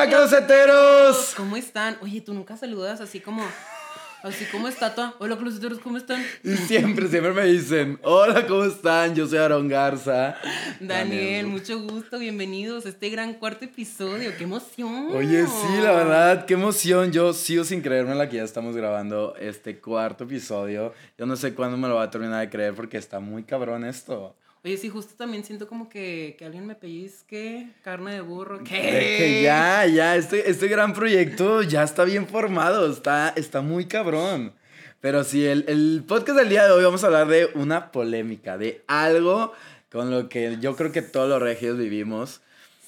Hola, closeteros. ¿Cómo están? Oye, tú nunca saludas así como, así como estatua. Hola, closeteros, ¿cómo están? Y siempre, siempre me dicen, hola, ¿cómo están? Yo soy Aaron Garza. Daniel, mucho gusto, bienvenidos a este gran cuarto episodio. ¡Qué emoción! Oye, sí, la verdad, qué emoción. Yo sigo sin creerme la que ya estamos grabando este cuarto episodio. Yo no sé cuándo me lo va a terminar de creer porque está muy cabrón esto. Oye, sí, justo también siento como que, que alguien me pellizque, carne de burro. ¿Qué? Que ya, ya, este, este gran proyecto ya está bien formado, está, está muy cabrón. Pero sí, el, el podcast del día de hoy vamos a hablar de una polémica, de algo con lo que yo creo que todos los regios vivimos.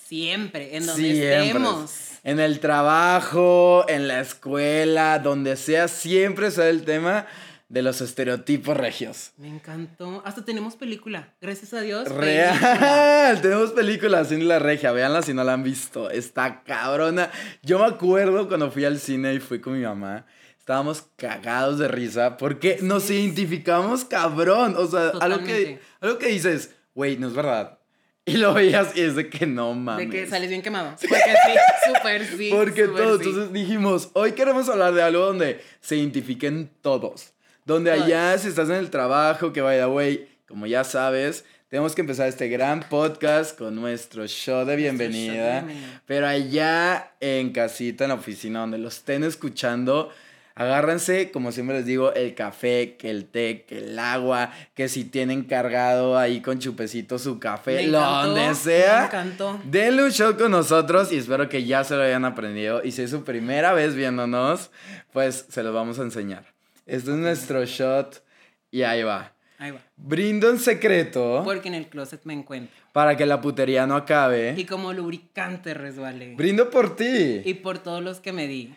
Siempre, en donde estemos. En el trabajo, en la escuela, donde sea, siempre sale el tema de los estereotipos regios. Me encantó. Hasta tenemos película. Gracias a Dios. Real. Tenemos película sin la regia. Véanla si no la han visto. Está cabrona. Yo me acuerdo cuando fui al cine y fui con mi mamá. Estábamos cagados de risa porque nos identificamos cabrón. O sea, algo que, algo que dices, güey, no es verdad. Y lo veías y es de que no mames. De que sales bien quemado. Porque sí, súper sí. Porque todos. Entonces dijimos, hoy queremos hablar de algo donde se identifiquen todos. Donde allá, si estás en el trabajo, que vaya, güey, como ya sabes, tenemos que empezar este gran podcast con nuestro show de bienvenida. Pero allá en casita, en la oficina, donde lo estén escuchando, agárrense, como siempre les digo, el café, que el té, que el agua, que si tienen cargado ahí con chupecito su café, lo donde sea. Me encantó. Denle un show con nosotros y espero que ya se lo hayan aprendido. Y si es su primera vez viéndonos, pues se los vamos a enseñar. Este es nuestro shot y ahí va. Ahí va. Brindo en secreto. Porque en el closet me encuentro. Para que la putería no acabe. Y como lubricante resbale. Brindo por ti. Y por todos los que me di.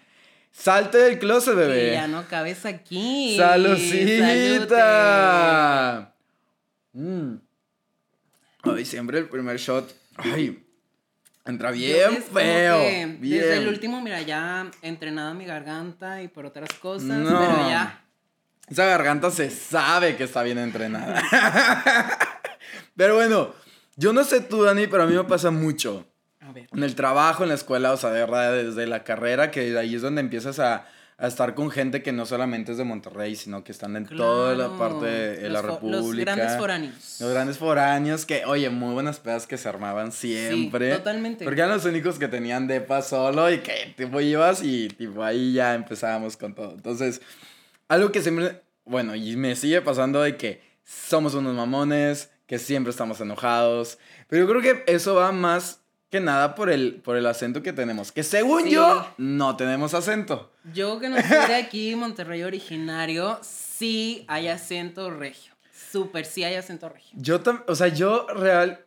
Salte del closet, bebé. Ya no cabes aquí. ¡Salucita! Mmm. Ay, siempre el primer shot. Ay, Entra bien feo. Bien. Desde el último, mira, ya entrenado mi garganta y por otras cosas, pero ya. Esa garganta se sabe que está bien entrenada. pero bueno, yo no sé tú, Dani, pero a mí me pasa mucho. A ver. En el trabajo, en la escuela, o sea, de verdad, desde la carrera, que ahí es donde empiezas a a estar con gente que no solamente es de Monterrey, sino que están en toda la parte de la República. Los grandes foráneos. Los grandes foráneos que, oye, muy buenas pedas que se armaban siempre. Sí, totalmente. Porque eran los únicos que tenían depa solo y que tipo ibas y tipo ahí ya empezábamos con todo. Entonces, algo que siempre, bueno, y me sigue pasando de que somos unos mamones, que siempre estamos enojados. Pero yo creo que eso va más que nada por el, por el acento que tenemos. Que según yo, no tenemos acento. Yo que no soy de aquí, Monterrey originario, sí hay acento regio. Súper, sí hay acento regio. Yo también, o sea, yo real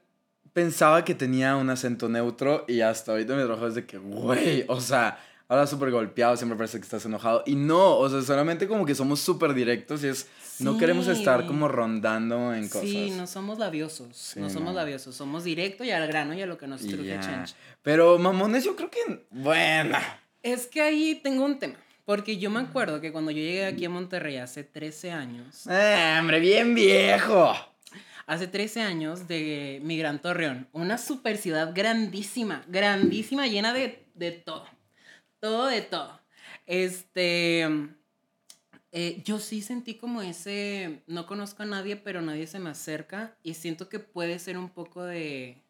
pensaba que tenía un acento neutro y hasta ahorita me trabajo de que, güey, o sea, ahora súper golpeado, siempre parece que estás enojado. Y no, o sea, solamente como que somos súper directos y es, no queremos estar como rondando en cosas. Sí, no somos labiosos, no somos labiosos, somos directo y al grano y a lo que nos truje change. Pero mamones, yo creo que, bueno. Es que ahí tengo un tema. Porque yo me acuerdo que cuando yo llegué aquí a Monterrey hace 13 años. Eh, hombre, bien viejo! Hace 13 años de mi Gran Torreón. Una super ciudad grandísima, grandísima, llena de, de todo todo de todo. Este, eh, yo sí sentí como ese, no conozco a nadie, pero nadie se me acerca y siento que puede ser un poco de,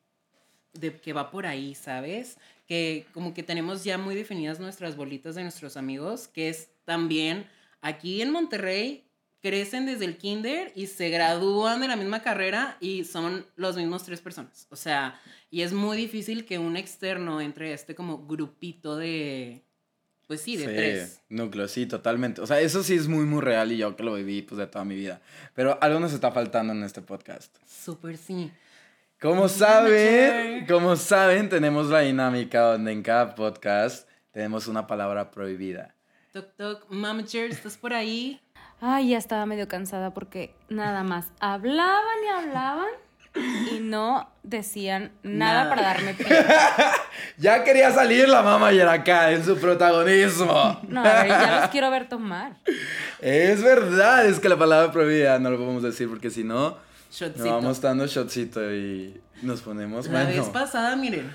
de que va por ahí, ¿sabes? Que como que tenemos ya muy definidas nuestras bolitas de nuestros amigos, que es también aquí en Monterrey crecen desde el kinder y se gradúan de la misma carrera y son los mismos tres personas. O sea, y es muy difícil que un externo entre este como grupito de, pues sí, de sí, tres. Núcleo, sí, totalmente. O sea, eso sí es muy, muy real y yo que lo viví pues de toda mi vida. Pero algo nos está faltando en este podcast. Súper sí. Como saben, como saben, tenemos la dinámica donde en cada podcast tenemos una palabra prohibida. Toc, toc, mamager, ¿estás por ahí? Ay, ya estaba medio cansada porque nada más hablaban y hablaban y no decían nada, para darme pie. ya quería salir la mamá y acá en su protagonismo. No, a ver, ya los quiero ver tomar. Es verdad, es que la palabra prohibida no lo podemos decir porque si no, nos vamos dando shotcito y nos ponemos La vez pasada, miren,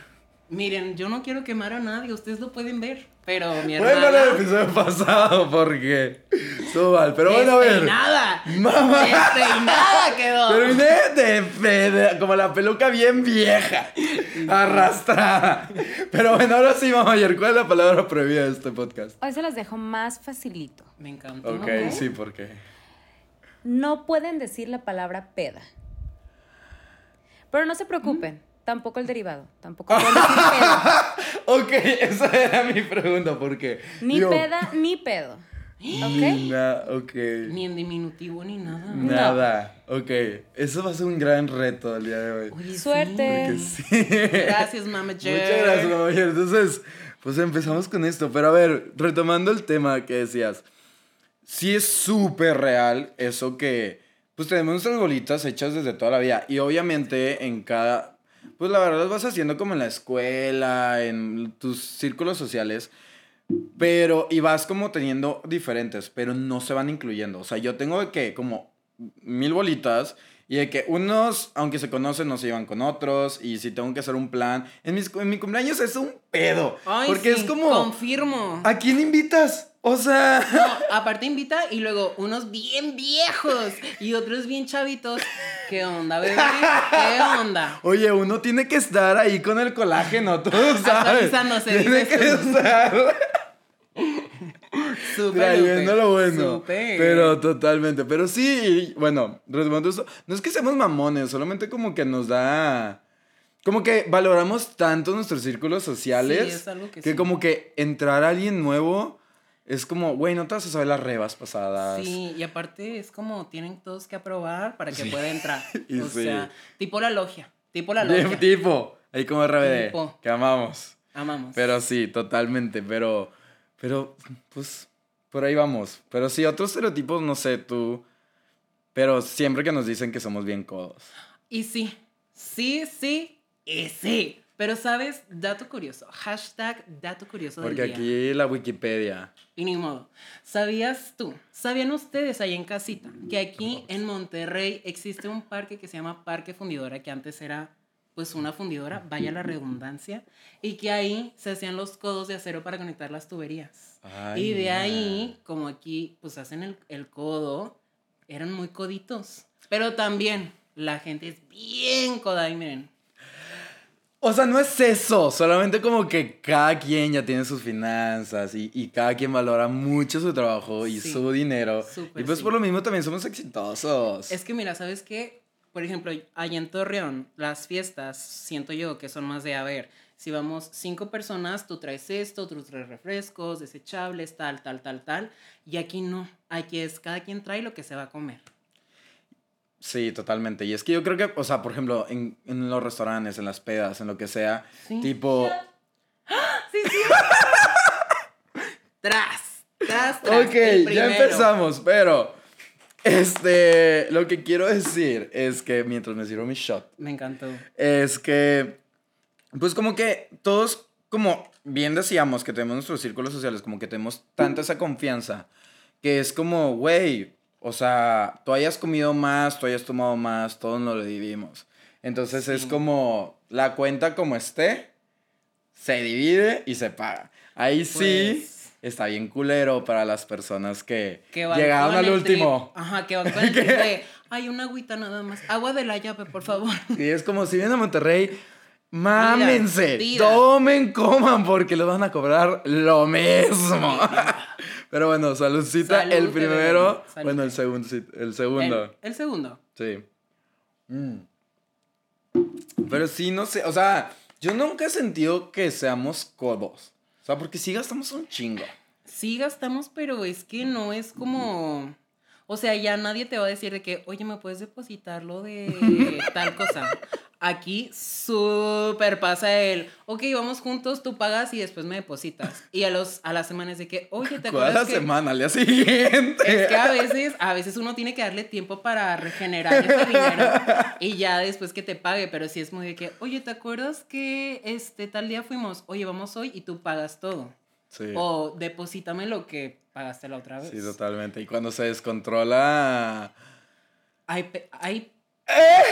Miren, yo no quiero quemar a nadie, ustedes lo pueden ver. Pero mi Bueno, hermana. el episodio pasado, porque estuvo mal. Pero bueno, a ver. Despeinada. Mamá. Despeinada quedó. Terminé de, de- de- como la peluca bien vieja, arrastrada. Pero bueno, ahora sí, mamá, ayer, ¿cuál es la palabra prohibida de este podcast? Hoy se las dejo más facilito. Me encantó. Ok, sí, ¿por qué? No pueden decir la palabra peda. Pero no se preocupen, tampoco el derivado. Tampoco pueden decir peda. Ok, esa era mi pregunta, ¿por qué? Ni Digo, peda, ni pedo. ¿Ok? ni na- ok. Ni en diminutivo ni nada. Nada. Ok, eso va a ser un gran reto el día de hoy. Oye. Suerte. Porque sí. Gracias, Mama Jer. Muchas gracias, mamá. Ayer. Entonces, pues empezamos con esto. Pero a ver, retomando el tema que decías, sí es súper real eso que, pues tenemos nuestras bolitas hechas desde toda la vida. Y obviamente en cada, pues la verdad las vas haciendo como en la escuela, en tus círculos sociales. Pero, y vas como teniendo diferentes, pero no se van incluyendo. O sea, yo tengo de que como mil bolitas y de que unos, aunque se conocen, no se llevan con otros. Y si tengo que hacer un plan, en, mis, en mi cumpleaños es un pedo. Ay, porque sí, es como, Confirmo. ¿a quién invitas? O sea, No, aparte invita y luego unos bien viejos y otros bien chavitos. ¿Qué onda, bebé? ¿Qué onda? oye, uno tiene que estar ahí con el colágeno, tú sabes. Tiene que tú. estar Súper. trayendo lo bueno. Súper. Pero totalmente. Pero sí, bueno, retomando esto, no es que seamos mamones, solamente como que nos da. Como que valoramos tanto nuestros círculos sociales. Sí, es algo que que sí. como que entrar a alguien nuevo es como, güey, no te vas a saber las rebas pasadas. Sí, y aparte es como tienen todos que aprobar para que Sí. pueda entrar. Y o sí. sea, tipo la logia. Tipo la logia. tipo, ahí como RBD, Tipo. que amamos. Amamos. Pero sí, totalmente, pero, pero, pues, por ahí vamos. Pero sí, otros estereotipos, no sé, tú, pero siempre que nos dicen que somos bien codos. Y sí, sí, sí y sí. Pero sabes, dato curioso. Hashtag dato curioso del Porque día. aquí la Wikipedia. Y ni modo. ¿Sabías tú? ¿Sabían ustedes ahí en casita que aquí en Monterrey existe un parque que se llama Parque Fundidora, que antes era pues una fundidora, vaya la redundancia, y que ahí se hacían los codos de acero para conectar las tuberías. Ay, y de ahí, como aquí pues hacen el, el codo, eran muy coditos. Pero también la gente es bien coda y miren. O sea, no es eso, solamente como que cada quien ya tiene sus finanzas y, y cada quien valora mucho su trabajo y Sí, su dinero. y pues sí. por lo mismo también somos exitosos. Es que mira, ¿sabes qué? Por ejemplo, allá en Torreón, las fiestas, siento yo que son más de, a ver, si vamos cinco personas, tú traes esto, tú traes refrescos, desechables, tal, tal, tal, tal. Y aquí no, aquí es cada quien trae lo que se va a comer. Sí, totalmente. Y es que yo creo que, o sea, por ejemplo, en, en los restaurantes, en las pedas, en lo que sea, Sí. tipo... Sí, sí. tras, tras, tras. Ok, ya empezamos, pero... Este, lo que quiero decir es que mientras me sirvo mi shot, Me encantó. es que, pues como que todos, como bien decíamos que tenemos nuestros círculos sociales, como que tenemos tanta esa confianza, que es como, güey, o sea, tú hayas comido más, tú hayas tomado más, todos nos lo dividimos. Entonces es como, la cuenta como esté, se divide y se paga. Ahí sí Pues- está bien culero para las personas que, Que llegaron al último. trip- Ajá, que van con el trip de, Hay una agüita nada más. Agua de la llave, por favor. Y es como si vienen a Monterrey, mámense, tomen, coman, porque les van a cobrar lo mismo. Pero bueno, saludcita, Salud, el primero, Salud. bueno, el segundo, el segundo, El, el segundo. sí. Mm. Pero sí, no sé, o sea, yo nunca he sentido que seamos codos. O sea, porque sí gastamos un chingo. Sí gastamos, pero es que no es como... O sea, ya nadie te va a decir de que, oye, ¿me puedes depositar lo de tal cosa? Aquí súper pasa el, ok, vamos juntos, tú pagas y después me depositas. Y a, los, a las semanas de que, oye, ¿te ¿Cuál acuerdas la que...? semana? Al día siguiente. Es que a veces, a veces uno tiene que darle tiempo para regenerar ese dinero y ya después que te pague, pero sí es muy de que, oye, ¿te acuerdas que este tal día fuimos? Oye, vamos hoy y tú pagas todo. Sí. O deposítame lo que pagaste la otra vez. Sí, totalmente. Y cuando se descontrola... Hay, hay Hay,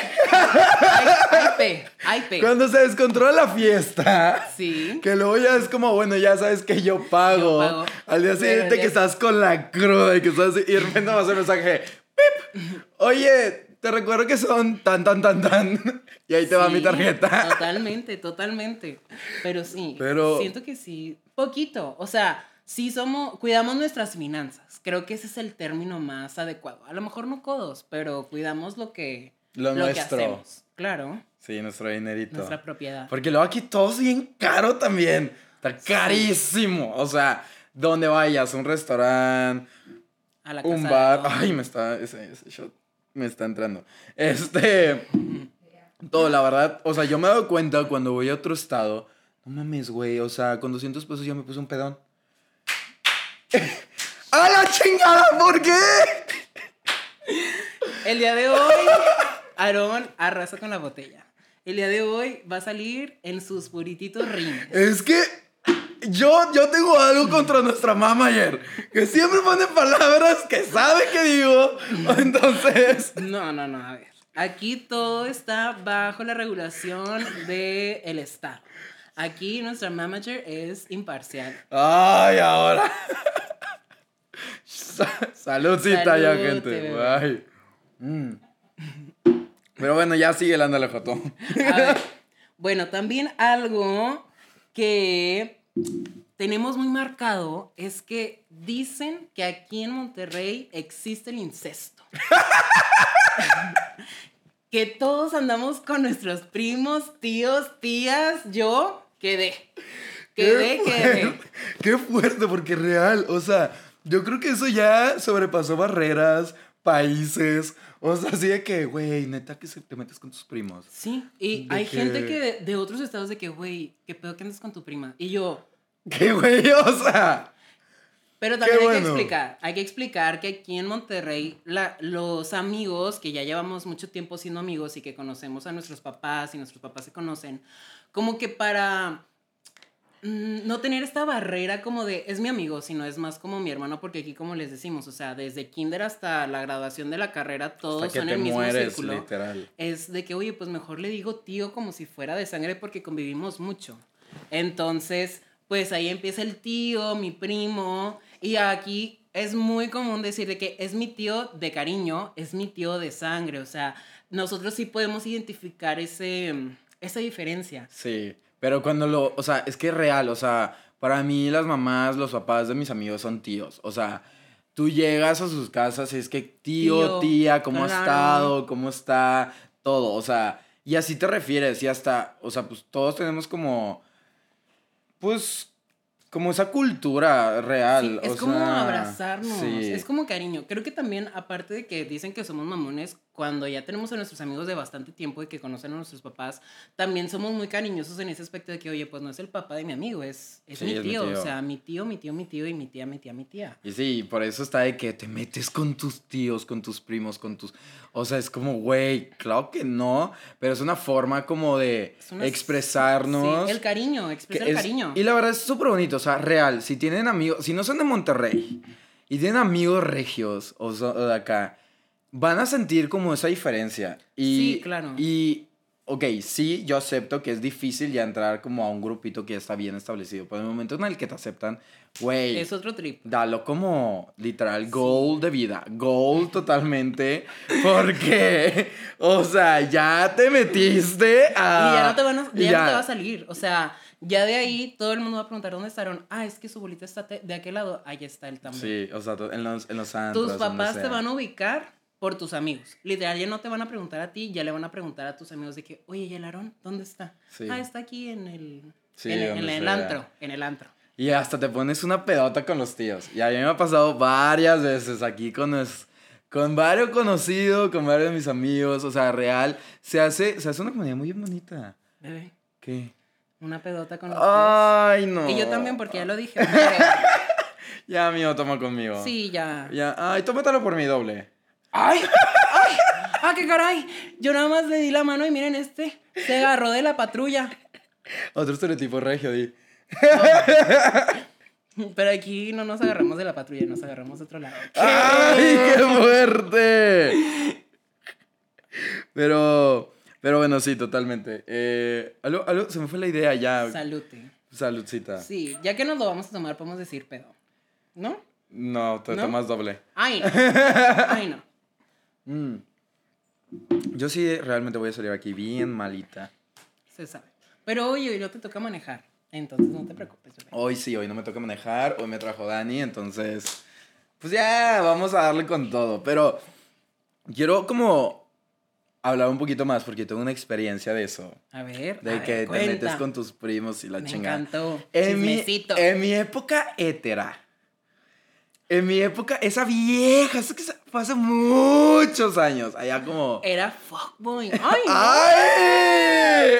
hay pe. Cuando se descontrola la fiesta. Sí. Que luego ya es como, bueno, ya sabes que yo pago. Yo pago. Al día siguiente que estás con la cruda y que estás y de repente vas a mensaje. ¡Pip! Oye, te recuerdo que son tan, tan, tan, tan. Y ahí te va mi Sí, tarjeta. Totalmente, totalmente. Pero sí, Pero- siento que sí, poquito. O sea, sí somos, cuidamos nuestras finanzas. Creo que ese es el término más adecuado. A lo mejor no codos, pero cuidamos lo que, Lo que nuestro. hacemos. Claro, Sí, nuestro dinerito. nuestra propiedad. Porque luego aquí todo es bien caro también. Está carísimo. O sea, donde vayas, un restaurante, A la casa un bar. Ay, me está. Ese, ese shot me está entrando. Este. Todo, la verdad. O sea, yo me he dado cuenta cuando voy a otro estado. No mames, güey. O sea, con 200 pesos ya me puse un pedón. ¡A la chingada! ¿Por qué? El día de hoy, Aarón arrasa con la botella. El día de hoy va a salir en sus purititos rines. Es que yo, yo tengo algo contra nuestra manager. Que siempre pone palabras que sabe que digo. Entonces. No, no, no, a ver. Aquí todo está bajo la regulación del Estado. Aquí nuestra manager es imparcial. Ay, ahora. Sa- Saludcita ya, gente. Mm. Pero bueno, ya sigue el ándale, Joto. A ver, bueno, también algo que tenemos muy marcado es que dicen que aquí en Monterrey existe el incesto. que todos andamos con nuestros primos, tíos, tías. Yo quedé. Quedé, Qué quedé. fuerte, Qué fuerte, porque real. O sea, yo creo que eso ya sobrepasó barreras, países. O sea, así de que, güey, neta que se te metes con tus primos. Sí, y De hay que- gente que de, de otros estados de que, güey, ¿qué pedo que andas con tu prima? Y yo, ¿Qué, güey? O sea. Pero también hay bueno. que explicar, hay que explicar que aquí en Monterrey la- los amigos, que ya llevamos mucho tiempo siendo amigos y que conocemos a nuestros papás y nuestros papás se conocen, como que para no tener esta barrera como de es mi amigo, sino es más como mi hermano, porque aquí como les decimos, o sea, desde kinder hasta la graduación de la carrera, todos Hasta que son te el mismo mueres, círculo literal. es de que, oye, pues mejor le digo tío como si fuera de sangre porque convivimos mucho. Entonces, pues ahí empieza el tío, mi primo, y aquí es muy común decir de que es mi tío de cariño, es mi tío de sangre, o sea, nosotros sí podemos identificar ese, esa diferencia. Sí, pero cuando lo, o sea, es que es real, o sea, para mí las mamás, los papás de mis amigos son tíos, o sea, tú llegas a sus casas y es que tío, Tío, tía, ¿cómo ha claro. estado? ¿Cómo está? Todo, o sea, y así te refieres y hasta, o sea, pues todos tenemos como, pues, como esa cultura real. Sí, es o como sea, abrazarnos, sí. es como cariño. Creo que también, aparte de que dicen que somos mamones, cuando ya tenemos a nuestros amigos de bastante tiempo y que conocen a nuestros papás, también somos muy cariñosos en ese aspecto de que, oye, pues no es el papá de mi amigo, es, es, Sí, mi, es mi tío. tío. O sea, mi tío, mi tío, mi tío y mi tía, mi tía, mi tía. Y sí, por eso está de que te metes con tus tíos, con tus primos, con tus... O sea, es como, güey, claro que no, pero es una forma como de una- expresarnos. Sí, el cariño, que expresa el es- cariño. Y la verdad es súper bonito, o sea, real, si tienen amigos, si no son de Monterrey y tienen amigos regios o, so- o de acá, van a sentir como esa diferencia. Y, Sí, claro. Y, ok, sí, yo acepto que es difícil ya entrar como a un grupito que ya está bien establecido, pero en el momento en el que te aceptan, güey... Es otro trip. Dalo como literal goal de vida, goal totalmente, porque, o sea, ya te metiste a... y ya no te, van a- y ya no te va a salir. O sea, ya de ahí todo el mundo va a preguntar dónde estaron. Ah, es que su bolita está de aquel lado. Ahí está él también. Sí, o sea, en los, en los antros, Tus papás te van a ubicar por tus amigos. Literal, ya no te van a preguntar a ti, ya le van a preguntar a tus amigos de que, oye, ¿y el Aarón? ¿Dónde está? Sí. Ah, está aquí en el, Sí, en, el- en el antro, en el antro. Y hasta te pones una pedota con los tíos. Y a mí me ha pasado varias veces aquí con, con varios conocidos, con varios de mis amigos. O sea, real, se hace, se hace una comunidad muy bonita. Bebé, ¿Qué? una pedota con los Ay, no. tíos. Y yo también, porque ya lo dije. Ya, mío, toma conmigo. sí, ya. Ya, ay, tómatelo por mi doble. ¡Ay! ¡Ay! ¡Ah, qué caray! Yo nada más le di la mano y miren este. Se agarró de la patrulla. Otro estereotipo regio, di. Pero aquí no nos agarramos de la patrulla, nos agarramos de otro lado. ¡Ay, qué fuerte! Pero, pero bueno, sí, totalmente. Eh, algo, algo, se me fue la idea ya. Salute. Saludcita. Sí, ya que nos lo vamos a tomar, podemos decir pedo. ¿No? No, te ¿No? tomas doble. Ay, no. Ay, no. Mm. Yo sí realmente voy a salir aquí bien malita. Se sabe. Pero hoy, hoy no te toca manejar. Entonces no te preocupes, bebé. Hoy sí, hoy no me toca manejar, hoy me trajo Dani, entonces, pues ya, vamos a darle con todo. Pero quiero como hablar un poquito más porque tengo una experiencia de eso. A ver. a De ver, que te cuenta. metes con tus primos y la Me chingada. encantó. En mi, en mi época hétera. En mi época, esa vieja, eso que fue hace muchos años. Allá como. Era fuckboy. Ay, no. ¡Ay!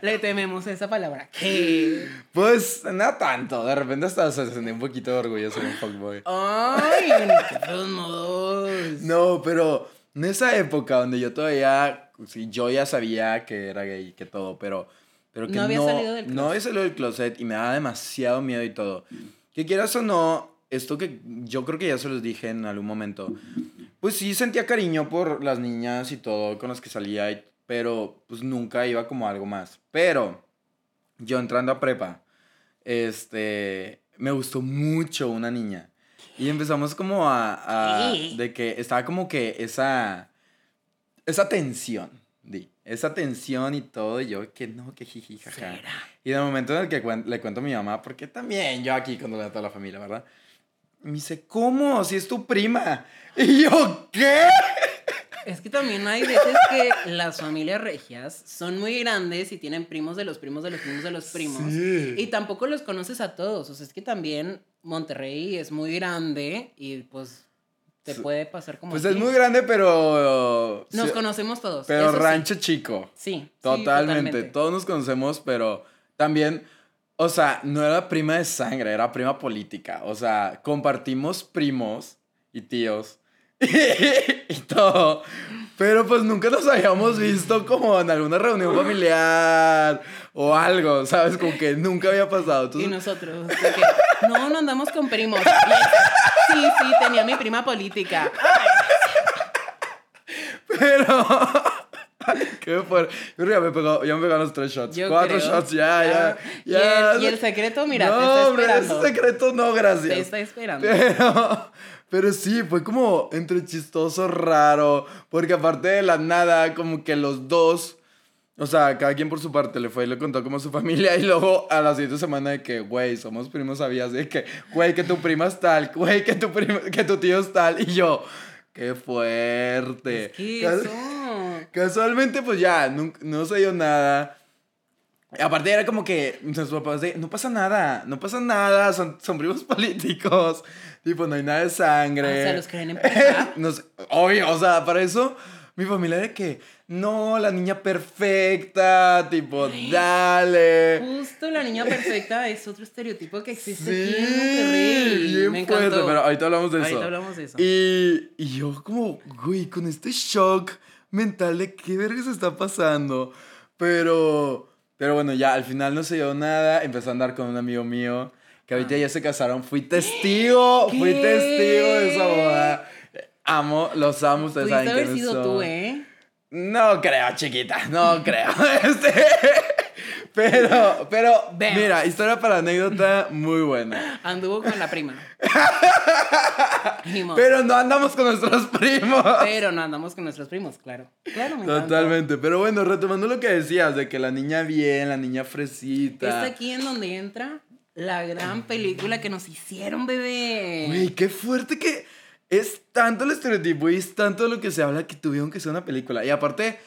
Le tememos esa palabra. ¿Qué? Pues no tanto. De repente hasta se sentía un poquito de orgullo ser un fuckboy. Ay, qué. No, pero en esa época donde yo todavía, sí, yo ya sabía que era gay, que todo, pero, pero que No no, había salido del no closet. había salido del closet y me daba demasiado miedo y todo. Que quieras o no, esto que yo creo que ya se los dije en algún momento, pues sí sentía cariño por las niñas y todo con las que salía, y- pero pues nunca iba como algo más. Pero yo entrando a prepa, este, me gustó mucho una niña. Y empezamos como a, a- de que estaba como que esa, esa tensión, di, esa tensión y todo, y yo que no, que jiji, jaja. ¿Será? Y en el momento en el que cuen- le cuento a mi mamá, porque también yo aquí cuando le a toda la familia, ¿verdad? Me dice, ¿cómo? Si es tu prima. Y yo, ¿qué? Es que también hay veces que las familias regias son muy grandes y tienen primos de los primos de los primos de los primos. Sí. Y tampoco los conoces a todos. O sea, es que también Monterrey es muy grande y pues te puede pasar como. Pues es muy grande, pero... Nos sí, conocemos todos. Pero sí. rancho chico. Sí. sí, Totalmente. Todos nos conocemos, pero también, o sea, no era prima de sangre, era prima política. O sea, compartimos primos y tíos y, todo. Pero pues nunca nos habíamos visto como en alguna reunión familiar o algo, ¿sabes? Como que nunca había pasado. Y Entonces, nosotros, de que, no, no andamos con primos. Y Sí, sí, tenía mi prima política. pero... Qué fuerte. Yo me pegó, ya me pegaron los tres shots. Yo Cuatro creo. shots, ya, ya. Y ya. el- y el secreto, mira, no, te está hombre, esperando. ese secreto no, gracias. Te está esperando. Pero, pero sí, fue como entre chistoso, raro, porque aparte de la nada, como que los dos, o sea, cada quien por su parte le fue y le contó como su familia y luego a la siguiente semana de que, güey, somos primos, sabías de que, güey, que tu prima es tal, güey, que tu, prima, que tu tío es tal, y yo, qué fuerte. ¿Qué Cas- eso? Casualmente, pues ya, no, no se dio nada. Aparte era como que nuestros papás de, no pasa nada, no pasa nada, son, son primos políticos, tipo, no hay nada de sangre. Ah, o sea, los creen empujar. No sé, obvio, o sea, para eso, mi familia de que, no, la niña perfecta, tipo, dale. Justo la niña perfecta es otro estereotipo que existe Sí, aquí en Monterrey. bien Me fuerte, pero ahorita hablamos de eso. Ahorita hablamos de eso. Y, y yo como, güey, con este shock mental de qué verga se está pasando. Pero, pero bueno, ya al final no se dio nada. Empezó a andar con un amigo mío que ahorita ya se casaron. Fui testigo, fui testigo de esa boda. Amo, los amo, ustedes saben haber sido son. tú, ¿eh? No creo, chiquita, no creo. Este, pero, pero, Veamos. mira, historia para anécdota muy buena. Anduvo con la prima. Pero no andamos con nuestros primos. Pero no andamos con nuestros primos, claro. Claro, me. Totalmente. Pero bueno, retomando lo que decías, de que la niña bien, la niña fresita. Es aquí en donde entra la gran película que nos hicieron, bebé. Güey, qué fuerte que es tanto el estereotipo y es tanto lo que se habla que tuvieron que ser una película. Y aparte,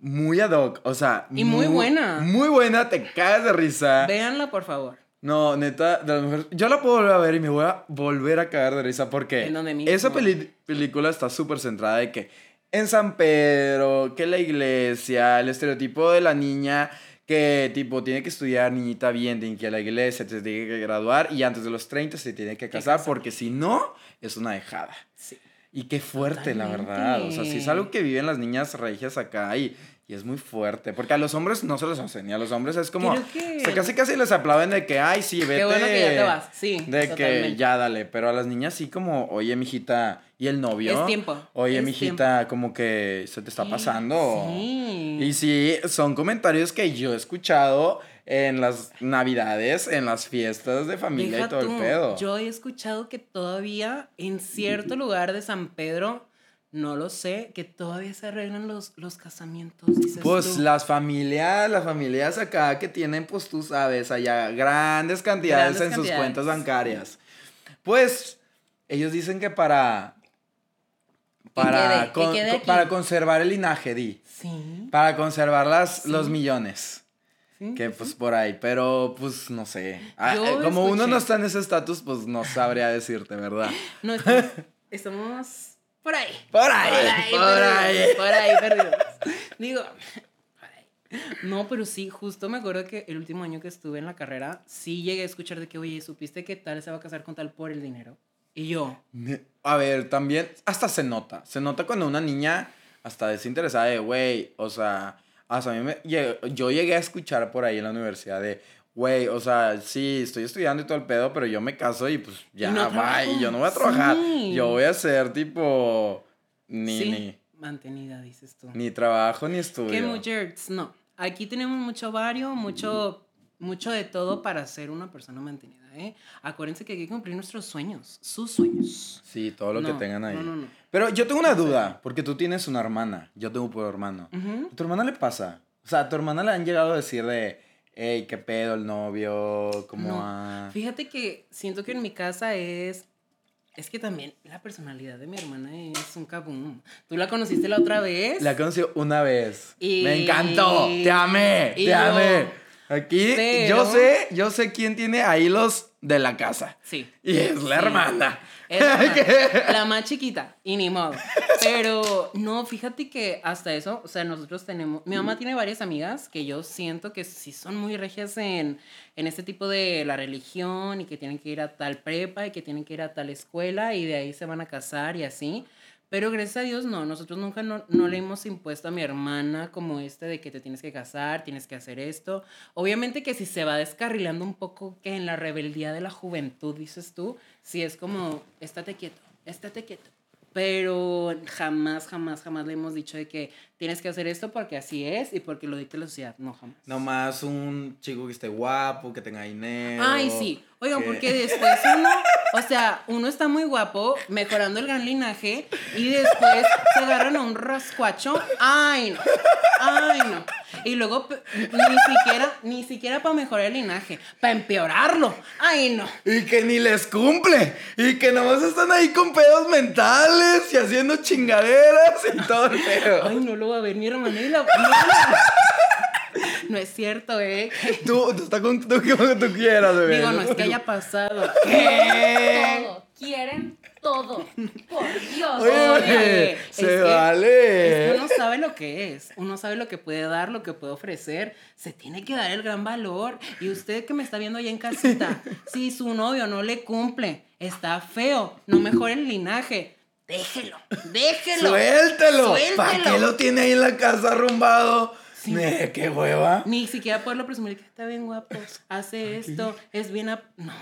muy ad hoc. O sea, Y muy buena. Muy buena, te caes de risa. Véanla, por favor. No, neta, de las mujeres. Yo la puedo volver a ver y me voy a volver a cagar de risa porque En donde mismo. esa peli- película está súper centrada de que en San Pedro, que la iglesia, el estereotipo de la niña que tipo tiene que estudiar niñita bien, tiene que ir a la iglesia, se tiene que graduar y antes de los 30 se tiene que casar porque si no es una dejada. Sí. Y qué fuerte, la verdad. O sea, si es algo que viven las niñas regias acá y, Y es muy fuerte, porque a los hombres no se los hacen, y a los hombres es como, que- o sea, casi casi les aplauden de que, ay, sí, vete. Qué bueno que ya te vas, sí, De que ya dale, pero a las niñas sí como, oye, mijita, ¿y el novio? Es tiempo, Oye, es mijita, como que se te está pasando. Sí. Y sí, son comentarios que yo he escuchado en las navidades, en las fiestas de familia Deja y todo tú, el pedo. Yo he escuchado que todavía en cierto lugar de San Pedro, no lo sé, que todavía se arreglan los, los casamientos. dices Pues tú. las familias, las familias acá que tienen, pues tú sabes, allá grandes cantidades Grandes en sus cuentas bancarias. Pues ellos dicen que para para, quede, que con- quede con- aquí. para conservar el linaje, di. Sí. Para conservar las, Sí. los millones. sí, Que pues por ahí, pero pues no sé. Ah, eh, como uno escuché. no está en ese estatus, pues no sabría decirte, ¿verdad? No, estamos, estamos por ahí. Por ahí, por ahí. Por ahí, perdidos. Digo, por ahí. No, pero sí, justo me acuerdo que el último año que estuve en la carrera, sí llegué a escuchar de que, oye, ¿supiste que tal se va a casar con tal por el dinero? Y yo, A ver, también hasta se nota. Se nota cuando una niña hasta desinteresada de, güey, o sea, hasta a mí me, yo llegué a escuchar por ahí en la universidad de, güey, o sea, sí, estoy estudiando y todo el pedo, pero yo me caso y pues ya, no va, y yo no voy a trabajar. Sí. Yo voy a ser tipo, ni, sí, ni, mantenida, dices tú. ni trabajo ni estudio. ¿Qué muchers? No. Aquí tenemos mucho vario, mucho, mucho de todo para ser una persona mantenida, ¿eh? Acuérdense que hay que cumplir nuestros sueños, sus sueños. Sí, todo lo que No, tengan ahí. no, no, no. Pero yo tengo una duda, porque tú tienes una hermana, yo tengo un hermano. Ujú. ¿A tu hermana le pasa? O sea, ¿a tu hermana le han llegado a decir de, hey, qué pedo el novio? ¿Cómo No. va? Fíjate que siento que en mi casa es. Es que también la personalidad de mi hermana es un cabum. Tú la conociste la otra vez. La conocí una vez. Y- Me encantó. Te amé. y Te yo- amé. Aquí Pero- yo sé, yo sé quién tiene ahí los de la casa. Sí. Y es la Sí. hermana. Es la, más, la más chiquita, y ni modo. Pero no, fíjate que hasta eso, o sea, nosotros tenemos, mi mamá tiene varias amigas que yo siento que sí son muy regias en, en este tipo de la religión y que tienen que ir a tal prepa y que tienen que ir a tal escuela y de ahí se van a casar y así. Pero gracias a Dios no, nosotros nunca no, no le hemos impuesto a mi hermana como este de que te tienes que casar, tienes que hacer esto. Obviamente que si se va descarrilando un poco que en la rebeldía de la juventud, dices tú, si es como, estate quieto, estate quieto. Pero jamás, jamás, jamás le hemos dicho de que tienes que hacer esto porque así es y porque lo dicta la sociedad. No, jamás. Nomás un chico que esté guapo, que tenga dinero. Ay, sí. Oigan, que- porque después uno, o sea, uno está muy guapo, mejorando el gran linaje, y después se agarran a un rascuacho. Ay, no. Ay, no. Y luego ni siquiera, ni siquiera para mejorar el linaje, para empeorarlo. Ay, no. Y que ni les cumple. Y que nomás están ahí con pedos mentales y haciendo chingaderas y todo el pedo. Ay, no lo va a ver mi hermana y la. No, es cierto, ¿eh? Tú, tú estás con tú, como tú quieras, bebé. Digo, no es que haya pasado. ¿Qué? Todo. Quieren todo. Por Dios. Oye, Oye, es se que- vale. Es que uno sabe lo que es, uno sabe lo que puede dar, lo que puede ofrecer, se tiene que dar el gran valor. Y usted que me está viendo allá en casita, si su novio no le cumple, está feo, no mejore el linaje, déjelo, déjelo. Suéltelo. Suéltelo. ¿Para qué lo tiene ahí en la casa arrumbado? Qué hueva. Ni siquiera poderlo presumir que está bien guapo, hace esto, es bien... ap- No,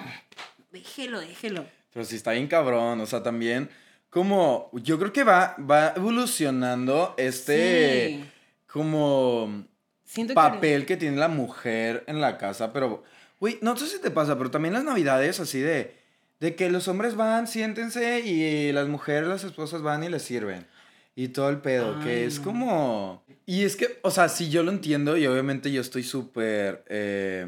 déjelo, déjelo. Pero sí está bien cabrón. O sea, también como yo creo que va, va evolucionando este Sí. como Siento papel que tiene la mujer en la casa, pero, güey, no sé si te pasa, pero también las navidades así de, de que los hombres van, siéntense y las mujeres, las esposas van y les sirven. Y todo el pedo, que es no. como... Y es que, o sea, sí yo lo entiendo y obviamente yo estoy súper eh,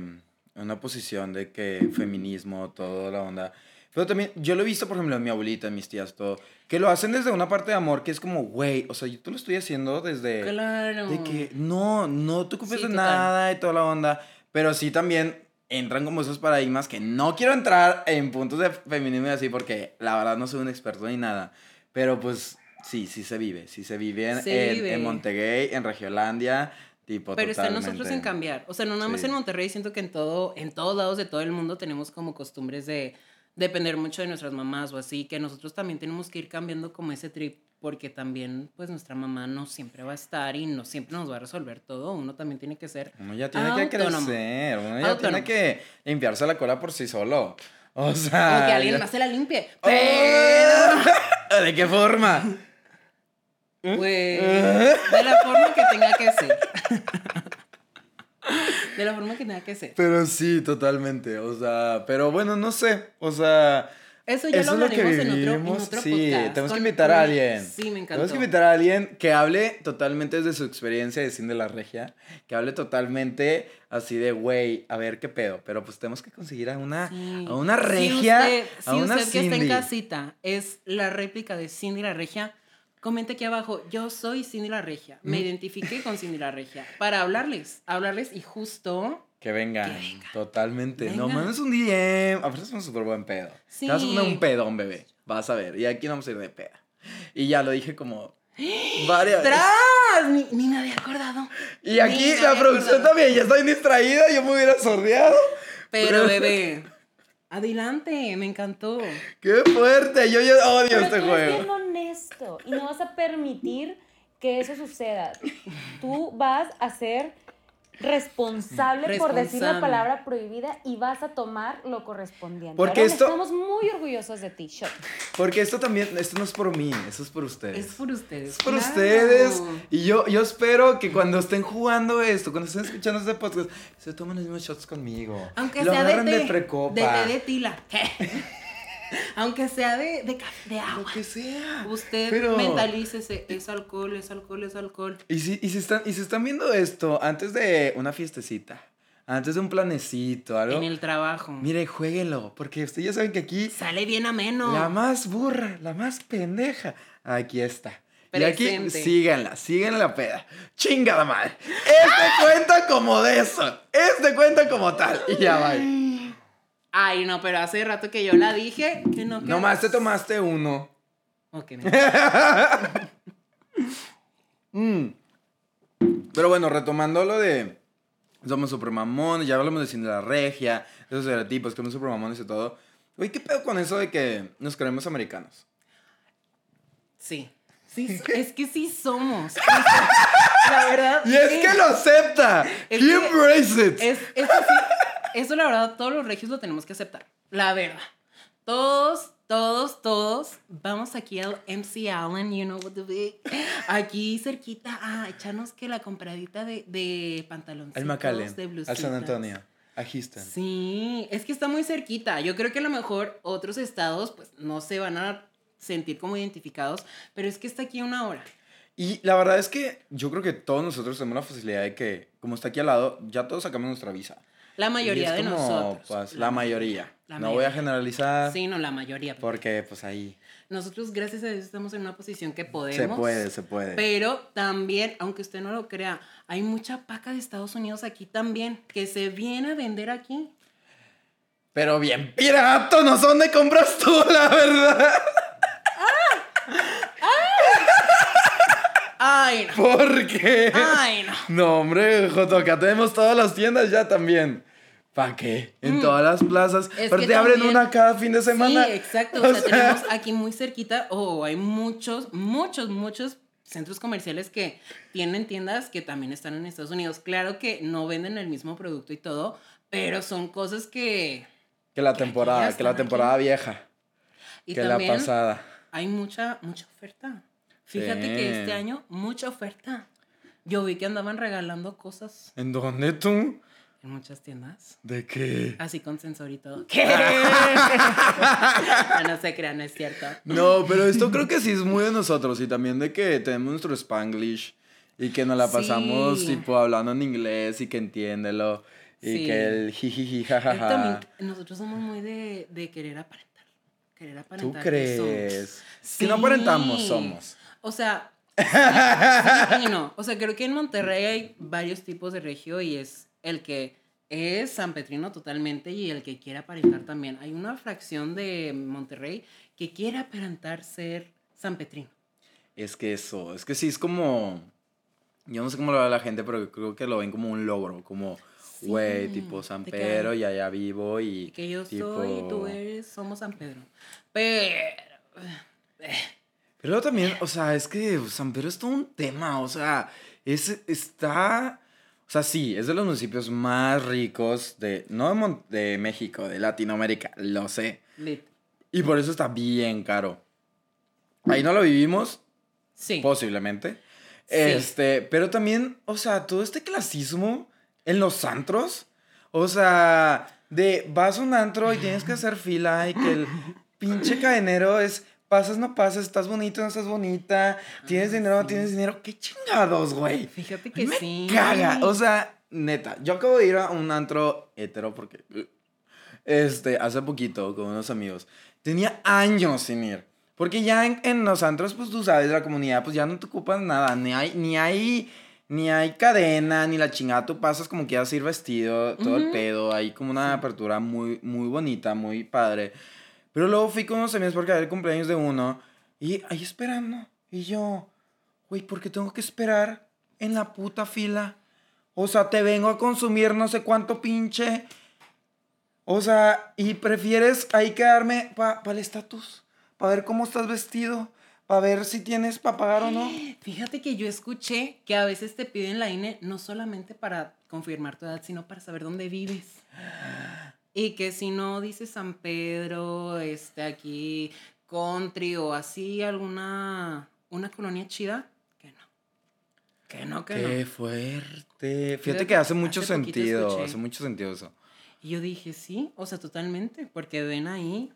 en una posición de que feminismo, toda la onda. Pero también, yo lo he visto, por ejemplo, en mi abuelita, en mis tías, todo, que lo hacen desde una parte de amor que es como, güey, o sea, yo te lo estoy haciendo desde... Claro. De que no, no te ocupes Sí, de total. nada y toda la onda. Pero sí también entran como esos paradigmas que no quiero entrar en puntos de feminismo y así porque la verdad no soy un experto ni nada. Pero pues sí, sí se vive. Sí se vive en, Se en- vive. en Montegay, en Regiolandia, tipo Pero está nosotros en cambiar. O sea, no nada más Sí. en Monterrey, siento que en todo, en todos lados de todo el mundo tenemos como costumbres de, depender mucho de nuestras mamás o así, que nosotros también tenemos que ir cambiando como ese trip, porque también pues nuestra mamá no siempre va a estar y no siempre nos va a resolver todo, uno también tiene que ser Uno ya tiene que autónomo. crecer, uno ya Autónomo. tiene que limpiarse la cola por sí solo. O sea. o que alguien ya- más se la limpie. ¡Oh! ¿De qué forma? Pues de la forma que tenga que ser. De la forma que tenga que ser. Pero sí, totalmente. O sea, pero bueno, no sé. O sea. Eso ya Eso lo es lo que hablaremos en otro, en otro sí, podcast. tenemos que invitar a alguien. Sí, me encantó. Tenemos que invitar a alguien que hable totalmente desde su experiencia de cine de la regia. Que hable totalmente así de, güey, a ver qué pedo. Pero pues tenemos que conseguir a una, Sí. a una Si regia. usted, a si una usted que está en casita es la réplica de Cindy la Regia, comente aquí abajo, yo soy Cindy la Regia. Me Mm. identifiqué con Cindy la Regia. Para hablarles, hablarles y justo... Que vengan, Que vengan. totalmente. No, mandes un DM. Aparte es un súper buen pedo. Sí. Te vas a poner un pedón, bebé. Vas a ver. Y aquí no vamos a ir de peda. Y ya lo dije como varias. ¡Tras! Ni, ni me había acordado. Y aquí Ni la producción acordado. también ya bien distraída. Yo me hubiera sordeado. Pero bebé, adelante, me encantó. ¡Qué fuerte! Yo ya odio Pero este juego. Honesto y no vas a permitir que eso suceda. Tú vas a ser responsable, por decir la Responsable. palabra prohibida y vas a tomar lo correspondiente. Porque Aaron, esto- Estamos muy orgullosos de ti, Shot. Porque esto también, esto no es por mí, eso es por ustedes. Es por ustedes. Es por claro. ustedes. Y yo, yo espero que cuando estén jugando esto, cuando estén escuchando este podcast, se tomen los mismos shots conmigo. Aunque Lo sea de agarran té. de precopa. De de tila. Aunque sea de, de, de Lo agua. que sea. Usted Pero- mentalícese, es alcohol, es alcohol, es alcohol. Y si, y, si están, y si están viendo esto antes de una fiestecita, antes de un planecito, algo, En el trabajo. mire, jueguenlo, porque ustedes ya saben que aquí Sale bien ameno. la más burra, la más pendeja, aquí está. Y aquí Presente. síganla, síganla la peda. Chingada madre. Este cuenta como de eso. Este cuenta como tal. Y ya va. Ay, no, pero hace rato que yo la dije que no. que- Nomás te tomaste uno. Ok, me- Mm. Pero bueno, retomando lo de somos super mamones, ya hablamos de cine de la regia, esos estereotipos, que somos super mamones y todo. Oye, ¿qué pedo con eso de que nos creemos americanos? Sí. Sí, es que sí somos. La verdad. Y es que lo acepta. Es He que- embrace it. Es, sí, eso la verdad, todos los regios lo tenemos que aceptar. La verdad. Todos, todos, todos. Vamos aquí al MC Allen, you know what the big. Aquí cerquita a echarnos que la compradita de, de pantaloncitos. Al McAllen, de al. San Antonio, a Houston. Sí, es que está muy cerquita. Yo creo que a lo mejor otros estados pues no se van a sentir como identificados, pero es que está aquí a una hora. Y la verdad es que yo creo que todos nosotros tenemos la facilidad de que, como está aquí al lado, ya todos sacamos nuestra visa. La Y mayoría es de como, nosotros. Pues, la, mayoría. La no voy a generalizar Sí, no, la mayoría. porque pues ahí Nosotros, gracias a Dios, estamos en una posición que podemos. se puede, se puede. Pero también, aunque usted no lo crea, hay mucha paca de Estados Unidos aquí también que se viene a vender aquí. Pero bien pirato, no sé dónde compras tú, la verdad. Ay, no. ¿Por qué? Ay, no. No, hombre, Joto, acá tenemos todas las tiendas ya también. ¿Para qué? En todas las plazas. Mm. Es Pero te abren una cada fin de semana. Sí, exacto. O O sea, tenemos aquí muy cerquita, o hay muchos, muchos, muchos centros comerciales que tienen tiendas que también están en Estados Unidos. Claro que no venden el mismo producto y todo, pero son cosas que... Que la Que temporada, que la temporada vieja. Y que también la pasada. hay mucha, mucha oferta. Fíjate que Sí. este año, mucha oferta. Yo vi que andaban regalando cosas ¿En dónde tú? en muchas tiendas. ¿De qué? Así con sensor y todo. ¿Qué? no, no se crean, no es cierto. No, pero esto creo que sí es muy de nosotros y también de que tenemos nuestro spanglish y que nos la pasamos Sí. tipo hablando en inglés y que entiéndelo y Sí. que el jijiji jajaja. también nosotros somos muy de, de querer aparentar. Querer ¿Tú aparentar. que somos. crees? Si no aparentamos, Sí. somos. O sea, sí, sí y no. O sea, creo que en Monterrey hay varios tipos de regio y es el que es San Petrino totalmente y el que quiere aparentar también. Hay una fracción de Monterrey que quiere aparentar ser San Petrino. Es que eso, es que sí es como. Yo no sé cómo lo ve la gente, pero creo que lo ven como un logro, como. güey, tipo San Pedro que- y allá vivo y... Que yo tipo... soy y tú eres, somos San Pedro. Pero. Pero luego también, o sea, es que San Pedro es todo un tema, o sea, es, está, o sea, sí, es de los municipios más ricos de, no de, Mon- de México, de Latinoamérica, lo sé. lit. Y por eso está bien caro. Ahí no lo vivimos, Sí. posiblemente. Sí. Este, pero también, o sea, todo este clasismo en los antros, o sea, de vas a un antro y tienes que hacer fila y que el pinche cadenero es pasas, no pasas, estás bonito, no estás bonita, tienes dinero, no tienes dinero, qué chingados, güey. Fíjate que me sí. caga, o sea, neta, yo acabo de ir a un antro hetero porque, este, hace poquito con unos amigos, tenía años sin ir. Porque ya en, en los antros, pues tú sabes, la comunidad, pues ya no te ocupas nada, ni hay, ni hay, ni hay cadena, ni la chingada, tú pasas como quieras ir vestido, todo el Ujú. pedo, hay como una apertura muy, muy bonita, muy padre. Pero luego fui con unos amigos porque era el cumpleaños de uno, y ahí esperando, y yo, güey, ¿por qué tengo que esperar en la puta fila? O sea, te vengo a consumir no sé cuánto pinche. O sea, y prefieres ahí quedarme para el estatus, para ver cómo estás vestido, para ver si tienes para pagar o no. Fíjate que yo escuché que a veces te piden la INE no solamente para confirmar tu edad, sino para saber dónde vives. Y que si no dices San Pedro, este aquí, country o así, alguna una colonia chida, que no. Que no, que Qué no. fuerte. Fíjate que hace mucho hace sentido, escuché. hace mucho sentido eso. Y yo dije, sí, o sea, totalmente, porque ven ahí,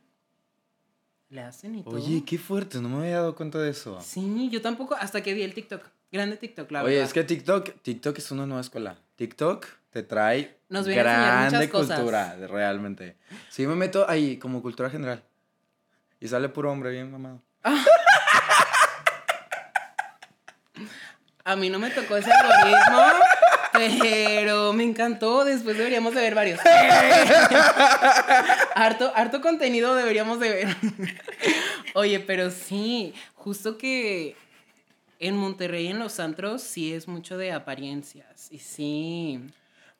le hacen y todo. Oye, qué fuerte, no me había dado cuenta de eso. Sí, yo tampoco, hasta que vi el TikTok. Grande TikTok, la Oye, verdad. es que TikTok, TikTok es una nueva escuela. TikTok te trae Nos viene a enseñar grande muchas cosas. cultura, realmente. Sí, me meto ahí como cultura general. Y sale puro hombre bien mamado. A mí no me tocó ese algoritmo, pero me encantó. Después deberíamos de ver varios. harto, harto contenido deberíamos de ver. Oye, pero sí, justo que en Monterrey, en los antros, sí es mucho de apariencias. Y sí,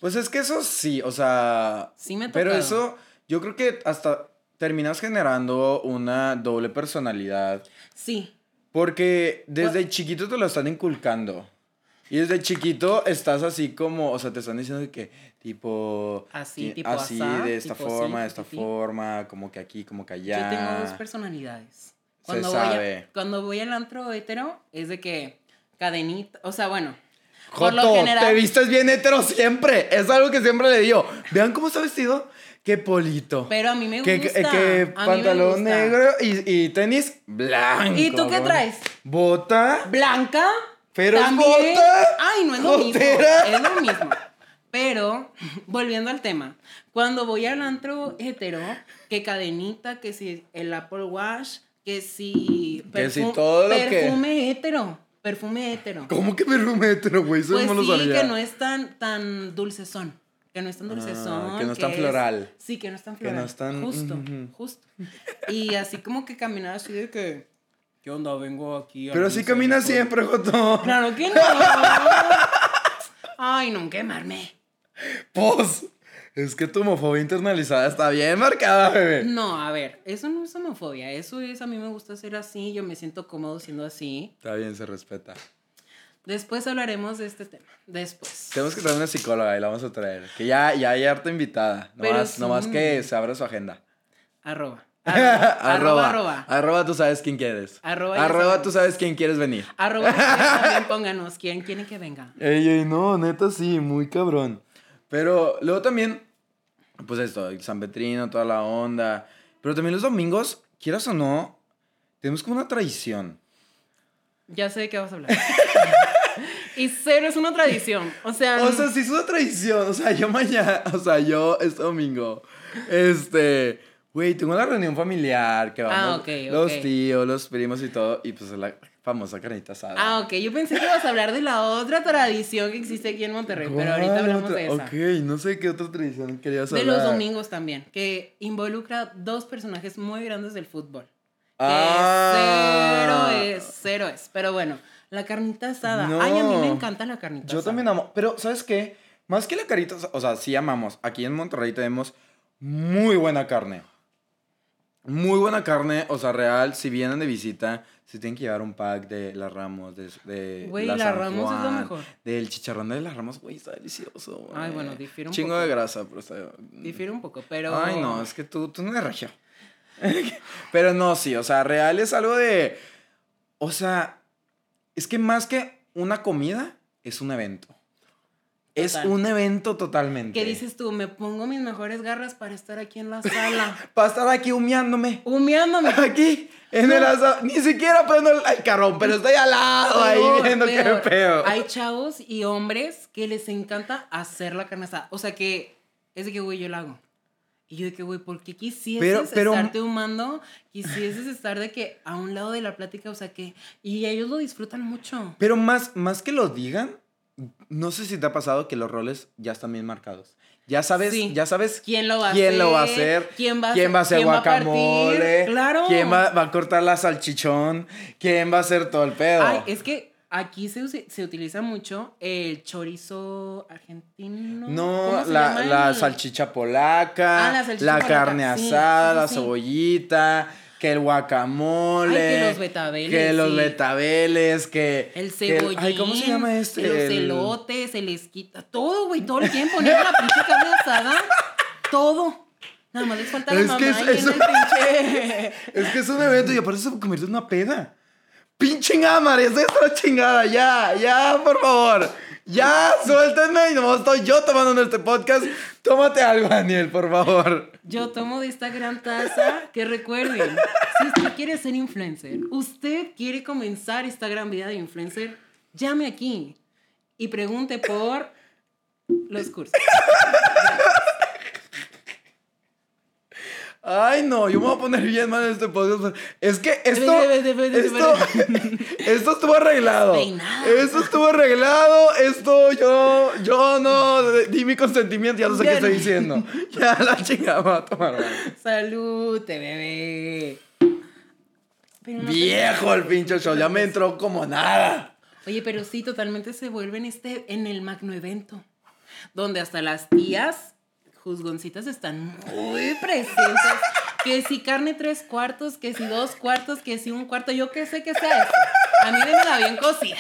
Pues es que eso sí, o sea. sí me Pero eso, yo creo que hasta terminas generando una doble personalidad. Sí, Porque desde chiquito te lo están inculcando. Y desde chiquito estás así como, o sea, te están diciendo que tipo... Así, ti- tipo Así, asá, de esta tipo forma, sí, de esta sí, forma, como que aquí, como que allá. yo tengo dos personalidades. Se Cuando voy, sabe. a- cuando voy al antro hetero, es de que cadenita, o sea, bueno. Por lo Joto, general- te vistes bien hetero siempre. Es algo que siempre le digo. Vean cómo está vestido. Qué polito. Pero a mí me que, gusta. que- que a pantalón gusta. negro y, y tenis blanco. ¿Y tú qué traes? Bota. Blanca. Pero es también. bota, Ay, no es lo mismo. Es lo mismo. Pero, volviendo al tema, cuando voy al antro hetero, que cadenita, que si el Apple Wash, que si. Que si todo lo que- Perfume hetero. Perfume hetero. ¿Cómo que perfume hetero, güey? Eso Pues no lo sí, sabía. que no es tan, tan dulcezón. Que no es tan dulcezón. Ah, que no es tan es- floral. Sí, que no es tan Que no floral. es tan- Justo, justo. Y así como que caminar así de que... ¿Qué onda? Vengo aquí a... Pero así camina el código". siempre, Joto. Claro que no. Ay, no quemarme. Pues, es que tu homofobia internalizada está bien marcada, bebé. No, a ver, eso no es homofobia. Eso es, a mí me gusta ser así. Yo me siento cómodo siendo así. Está bien, se respeta. Después hablaremos de este tema. Después. Tenemos que traer una psicóloga y la vamos a traer. Que ya, ya hay harta invitada. Nomás, sí. nomás que se abra su agenda. Arroba. Arroba. arroba. Arroba. Arroba, tú sabes quién quieres. Arroba, Arroba, tú sabes quién quieres venir. Arroba también pónganos quién quiere que venga. Ey, ey, no, neta sí, muy cabrón. Pero luego también, pues esto, el San Petrino, toda la onda. Pero también los domingos, quieras o no, tenemos como una tradición. Ya sé de qué vas a hablar. y cero es una tradición. O sea, O sea, sí es una tradición. O sea, yo mañana, o sea, yo este domingo, este, güey, tengo una reunión familiar que Ah, vamos ok, los tíos, los primos y todo, y pues es famosa carnita asada. Ah, ok. Yo pensé que ibas a hablar de la otra tradición que existe aquí en Monterrey, pero ahorita ¿Cuál hablamos otra? de esa. Ok, no sé qué otra tradición querías De hablar. los domingos también, que involucra dos personajes muy grandes del fútbol. Que Ah. cero es, cero es. Pero bueno, la carnita asada. No. Ay, a mí me encanta la carnita Yo asada. también amo. Pero, ¿sabes qué? más que la carita, o sea, sí amamos. Aquí en Monterrey tenemos muy buena carne. Muy buena carne, o sea, real. Si vienen de visita, si tienen que llevar un pack de las Ramos, de, de Güey, la Ramos es lo mejor. Del chicharrón de las Ramos, güey, está delicioso. güey. Ay, bueno, difiere un Chingo poco. de grasa, pero está... Difiere un poco, pero. Ay, no, es que tú, tú no eres regio. Pero no, sí, o sea, real es algo de. O sea, es que más que una comida, es un evento. Es Total. un evento totalmente. ¿Qué dices tú? Me pongo mis mejores garras para estar aquí en la sala. Para estar aquí humeándome. Humeándome. Aquí, en el asado. Ni siquiera prendo el, el carrón, pero estoy al lado ahí viendo peor. qué pedo. Hay chavos y hombres que les encanta hacer la carne asada. O sea que es de que, güey, yo la hago. Y yo de que, güey, ¿por qué quisieses Pero- pero- estarte humando? Quisieses estar de que a un lado de la plática, o sea que... Y ellos lo disfrutan mucho. Pero más, más que lo digan, no sé si te ha pasado que los roles ya están bien marcados. Ya sabes, Sí. ya sabes ¿Quién lo va a quién hacer? lo va a hacer, ¿Quién va a quién va a hacer quién va a partir? guacamole, Claro. quién va, va a cortar la salchichón, quién va a hacer todo el pedo. Ay, es que aquí se, se utiliza mucho el chorizo argentino. no, ¿Cómo se la, llama la salchicha polaca, Ah, la la, salchicha polaca, carne asada, sí, la cebollita, que el guacamole, Ay, que los betabeles, que los betabeles, que El que el- cebollín. ay, ¿cómo se llama este? Los El- elotes, se les quita. Todo, güey, todo el tiempo. Poniendo la pinche carne asada. Todo. Nada más les falta la Es mamá que es- el pinche... Es que es un evento y aparte se convierte en una peda. Pinche chingada, esa es la chingada. Ya, ya, por favor. Ya, suéltenme y nomás estoy yo tomando en este podcast. Tómate algo, Daniel, por favor. Yo tomo de esta gran taza que recuerden, si usted quiere ser influencer, usted quiere comenzar esta gran vida de influencer, llame aquí y pregunte por los cursos. Ay, no, yo me voy a poner bien mal en este podcast. Es que esto. Esto, esto estuvo arreglado. Esto estuvo arreglado. Esto yo. Yo no di mi consentimiento. Ya no sé qué estoy diciendo. Ya la chingada tomar. Salud, bebé. Viejo el pinche show. Ya me entró como nada. Oye, pero sí, totalmente se vuelve en este, en el magno evento, donde hasta las tías juzgoncitas están muy presentes. Que si carne tres cuartos, que si dos cuartos, que si un cuarto, yo qué sé que sea eso. A mí démela bien cocida.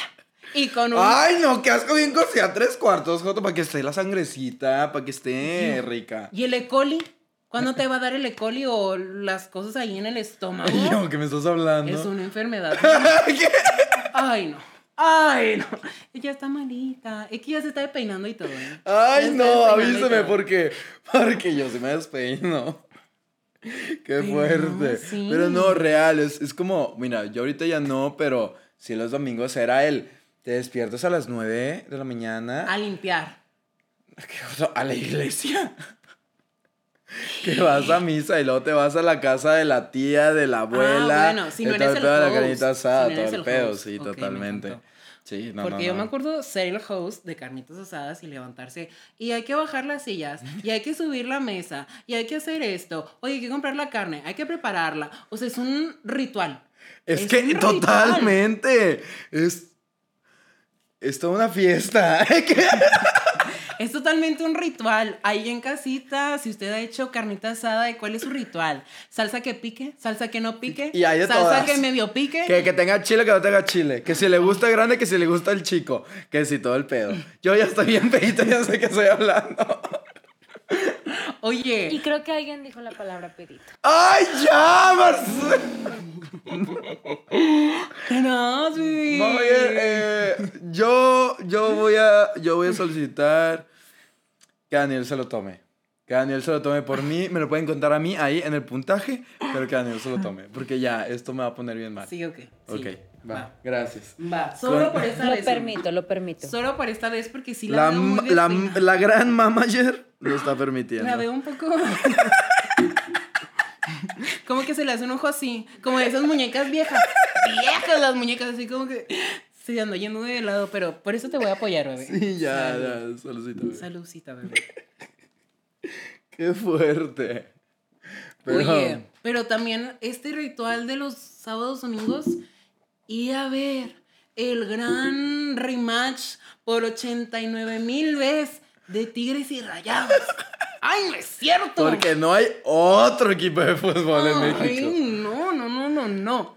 Y con un... Ay, no, qué asco bien cocida. Tres cuartos, Joto, para que esté la sangrecita, para que esté rica. ¿Y el E. coli? ¿Cuándo te va a dar el E. coli o las cosas ahí en el estómago? Ay, yo, ¿qué me estás hablando? Es una enfermedad. ¿Qué? Ay, no. Ay, no. Ella está malita. Es que ya se está despeinando y todo. ¿eh? Ay, se no, avíseme porque, porque yo sí me despeino. Qué fuerte. sí. Pero no, real, es, es como, mira, yo ahorita ya no, pero si los domingos era el, te despiertas a las 9 de la mañana A limpiar. ¿Qué a la iglesia. Que vas a misa y luego te vas a la casa de la tía, de la abuela. Ah, bueno, si no eres el pedo de la host, asada, si no todo eres el pedo, host. sí, Ok, me totalmente. Encantó. Sí, no, Porque no, yo no. me acuerdo ser el host de carnitas asadas y levantarse. Y hay que bajar las sillas. Y hay que subir la mesa. Y hay que hacer esto. Oye, hay que comprar la carne. Hay que prepararla. O sea, es un ritual. Es, Es que ritual. totalmente. Es. Es toda una fiesta. Es totalmente un ritual. Ahí en casita, si usted ha hecho carnita asada, ¿de cuál es su ritual? ¿Salsa que pique? ¿Salsa que no pique? Y hay de ¿Salsa todas. que medio pique? que, que tenga chile, que no tenga chile. Que si le gusta grande, que si le gusta el chico. Que si todo el pedo. Yo ya estoy bien pedito, ya sé que estoy hablando. Oye. Y creo que alguien dijo la palabra pedito. ¡Ay, ya! No, sí. Oye, eh, yo, yo, voy a, yo voy a solicitar que Daniel se lo tome. Que Daniel se lo tome por mí. Me lo pueden contar a mí ahí en el puntaje, pero que Daniel se lo tome. Porque ya, esto me va a poner bien mal. Sí, ok. sí. ok, va, gracias. Va. Solo Con- por esta Lo vez. permito, lo permito. Solo por esta vez, porque sí La, la, veo muy la, la gran mamager lo está permitiendo. La veo un poco. como que se le hace un ojo así. Como de esas muñecas viejas. Viejas las muñecas, así como que. Se ando yendo de lado, pero por eso te voy a apoyar, bebé. Sí, ya, Salud. ya, saludcita, bebé. Saludcita, bebé. Qué fuerte. Pero, Oye, pero también este ritual de los sábados, domingos, y a ver el gran rematch por 89 mil veces de Tigres y Rayados. ¡Ay, no es cierto! Porque no hay otro equipo de fútbol en Ay, México. no, no, no, no, no.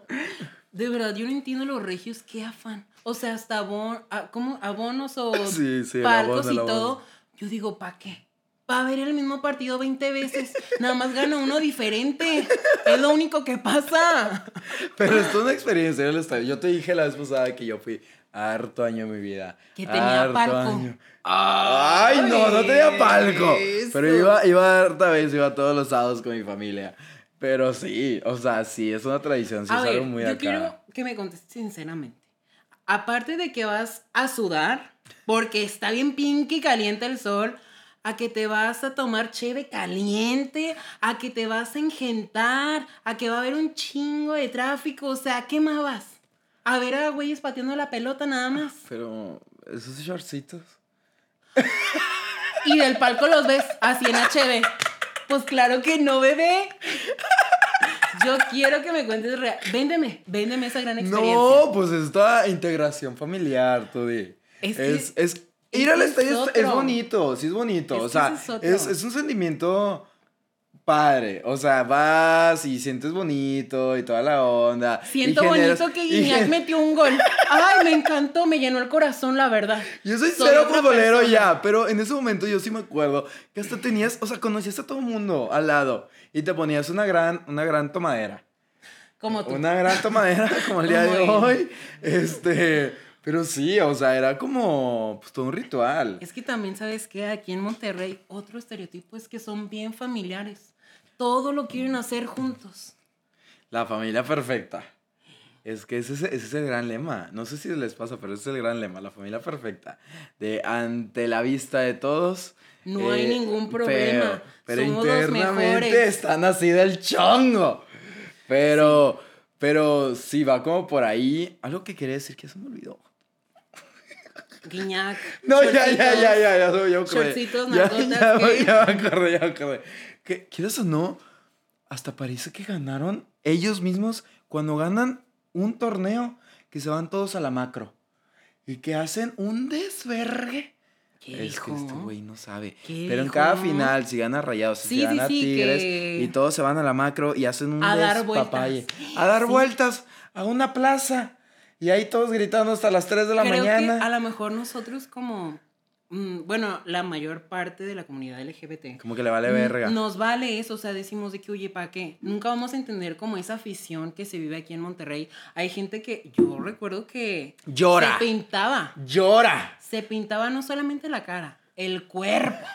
De verdad, yo no entiendo los regios, qué afán. O sea, hasta abon, a- ¿cómo? abonos o Sí, sí, abono, y todo. Yo digo, ¿para qué? Para ver el mismo partido 20 veces. Nada más gana uno diferente. Es lo único que pasa. Pero es una experiencia. Yo te dije la vez pasada que yo fui harto año en mi vida. Que tenía harto palco. año. Ay, no, no tenía palco. Eso. Pero iba, iba harta vez, iba todos los sábados con mi familia. Pero sí, o sea, sí, es una tradición, sí, a es ver, algo muy yo acá. quiero que me contestes sinceramente. Aparte de que vas a sudar, porque está bien pinky caliente el sol, a que te vas a tomar cheve caliente, a que te vas a engentar, a que va a haber un chingo de tráfico, o sea, ¿qué más vas? A ver a güeyes pateando la pelota nada más. Pero, esos shortcitos. Y del palco los ves así en HB. Pues claro que no, bebé. Yo quiero que me cuentes real. Véndeme, véndeme esa gran experiencia. No, pues esta integración familiar, tú di. Es Es, que- es, ir al estadio es, bonito, sí es bonito. Es o sea, es, es un sentimiento padre. O sea, vas y sientes bonito y toda la onda. Siento generas- bonito que Guiñac metió un gol. Ay, me encantó, me llenó el corazón, la verdad. Yo soy, Soy cero futbolero persona. ya, pero en ese momento yo sí me acuerdo que hasta tenías, o sea, conocías a todo el mundo al lado y te ponías una gran, una gran tomadera. Como tú. Una gran tomadera como el día de hoy. Este, pero sí, o sea, era como pues, todo un ritual. Es que también sabes que aquí en Monterrey otro estereotipo es que son bien familiares. Todo lo quieren hacer juntos. La familia perfecta. Es que ese, es- ese es el gran lema. No sé si les pasa, pero ese es el gran lema. La familia perfecta. De ante la vista de todos. eh, No hay ningún problema. Pero, pero Somos internamente están así del chongo. Pero, pero sí, va como por ahí. Algo que quería decir que se me olvidó. Guiñac. No, ya, ya, ya, ya, ya, ya, ya, acordé. Shortcitos, ya, ya, ya ya acordé. Que, ¿Quieres o no? Hasta parece que ganaron ellos mismos cuando ganan un torneo que se van todos a la macro y que hacen un desvergue. ¿Qué es que este güey no sabe. ¿Qué Pero en cada final, si gana Rayados, Sí, si sí, gana sí, Tigres, que- y todos se van a la macro y hacen un A dar despapalle. vueltas. A dar vueltas a una plaza. Y ahí todos gritando hasta las 3 de la Creo mañana. que a lo mejor nosotros como, bueno, la mayor parte de la comunidad LGBT. Como que le vale verga. Nos vale eso, o sea, decimos de que, oye, ¿para qué? Nunca vamos a entender como esa afición que se vive aquí en Monterrey. Hay gente que, yo recuerdo que Llora. se pintaba, Llora. se pintaba no solamente la cara, el cuerpo.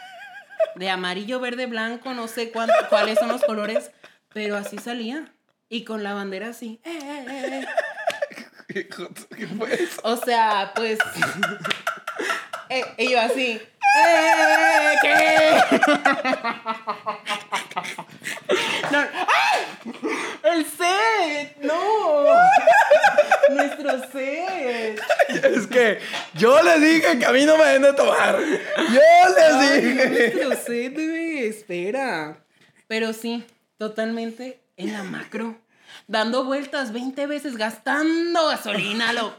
De amarillo, verde, blanco, no sé cuáles son los colores, pero así salía. Y con la bandera así. eh, eh, eh. ¿Qué fue eso? O sea, pues. Eh, y yo así. ¡Eh! ¿Qué? No, ¡ay! ¡El set! ¡No! Nuestro set. Es que yo les dije que a mí no me den de tomar. Yo les Ay, dije. nuestro set, bebé, espera. Pero sí, totalmente en la macro. Dando vueltas 20 veces, gastando gasolina a lo.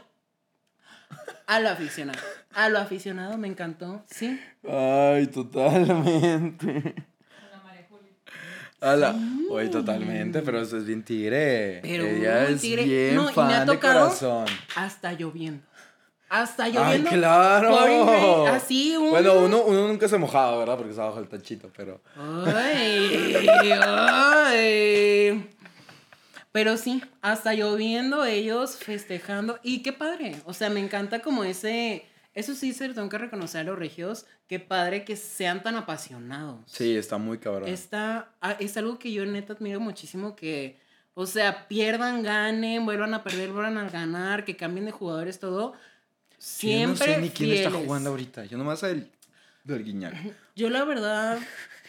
A lo aficionado. A lo aficionado me encantó, sí. Ay, totalmente. A la... Oye, totalmente, pero eso es bien tigre. Pero Ella es tigre. bien No, y me fan ha de tocado corazón. hasta lloviendo. Hasta ¡Ay, lloviendo. claro! pouring rain, así un. Bueno, uno, uno nunca se mojaba, ¿verdad? Porque estaba bajo el tachito, pero... Ay, ay. Pero sí, hasta lloviendo, ellos festejando. Y qué padre. O sea, me encanta como ese. Eso sí, se lo tengo que reconocer a los regios. Qué padre que sean tan apasionados. Sí, está muy cabrón. Está, ah, es algo que yo neta admiro muchísimo que, o sea, pierdan, ganen, vuelvan a perder, vuelvan a ganar, que cambien de jugadores, todo. Siempre Yo no sé ni quién está jugando ahorita. Yo nomás el del guiñac. Yo la verdad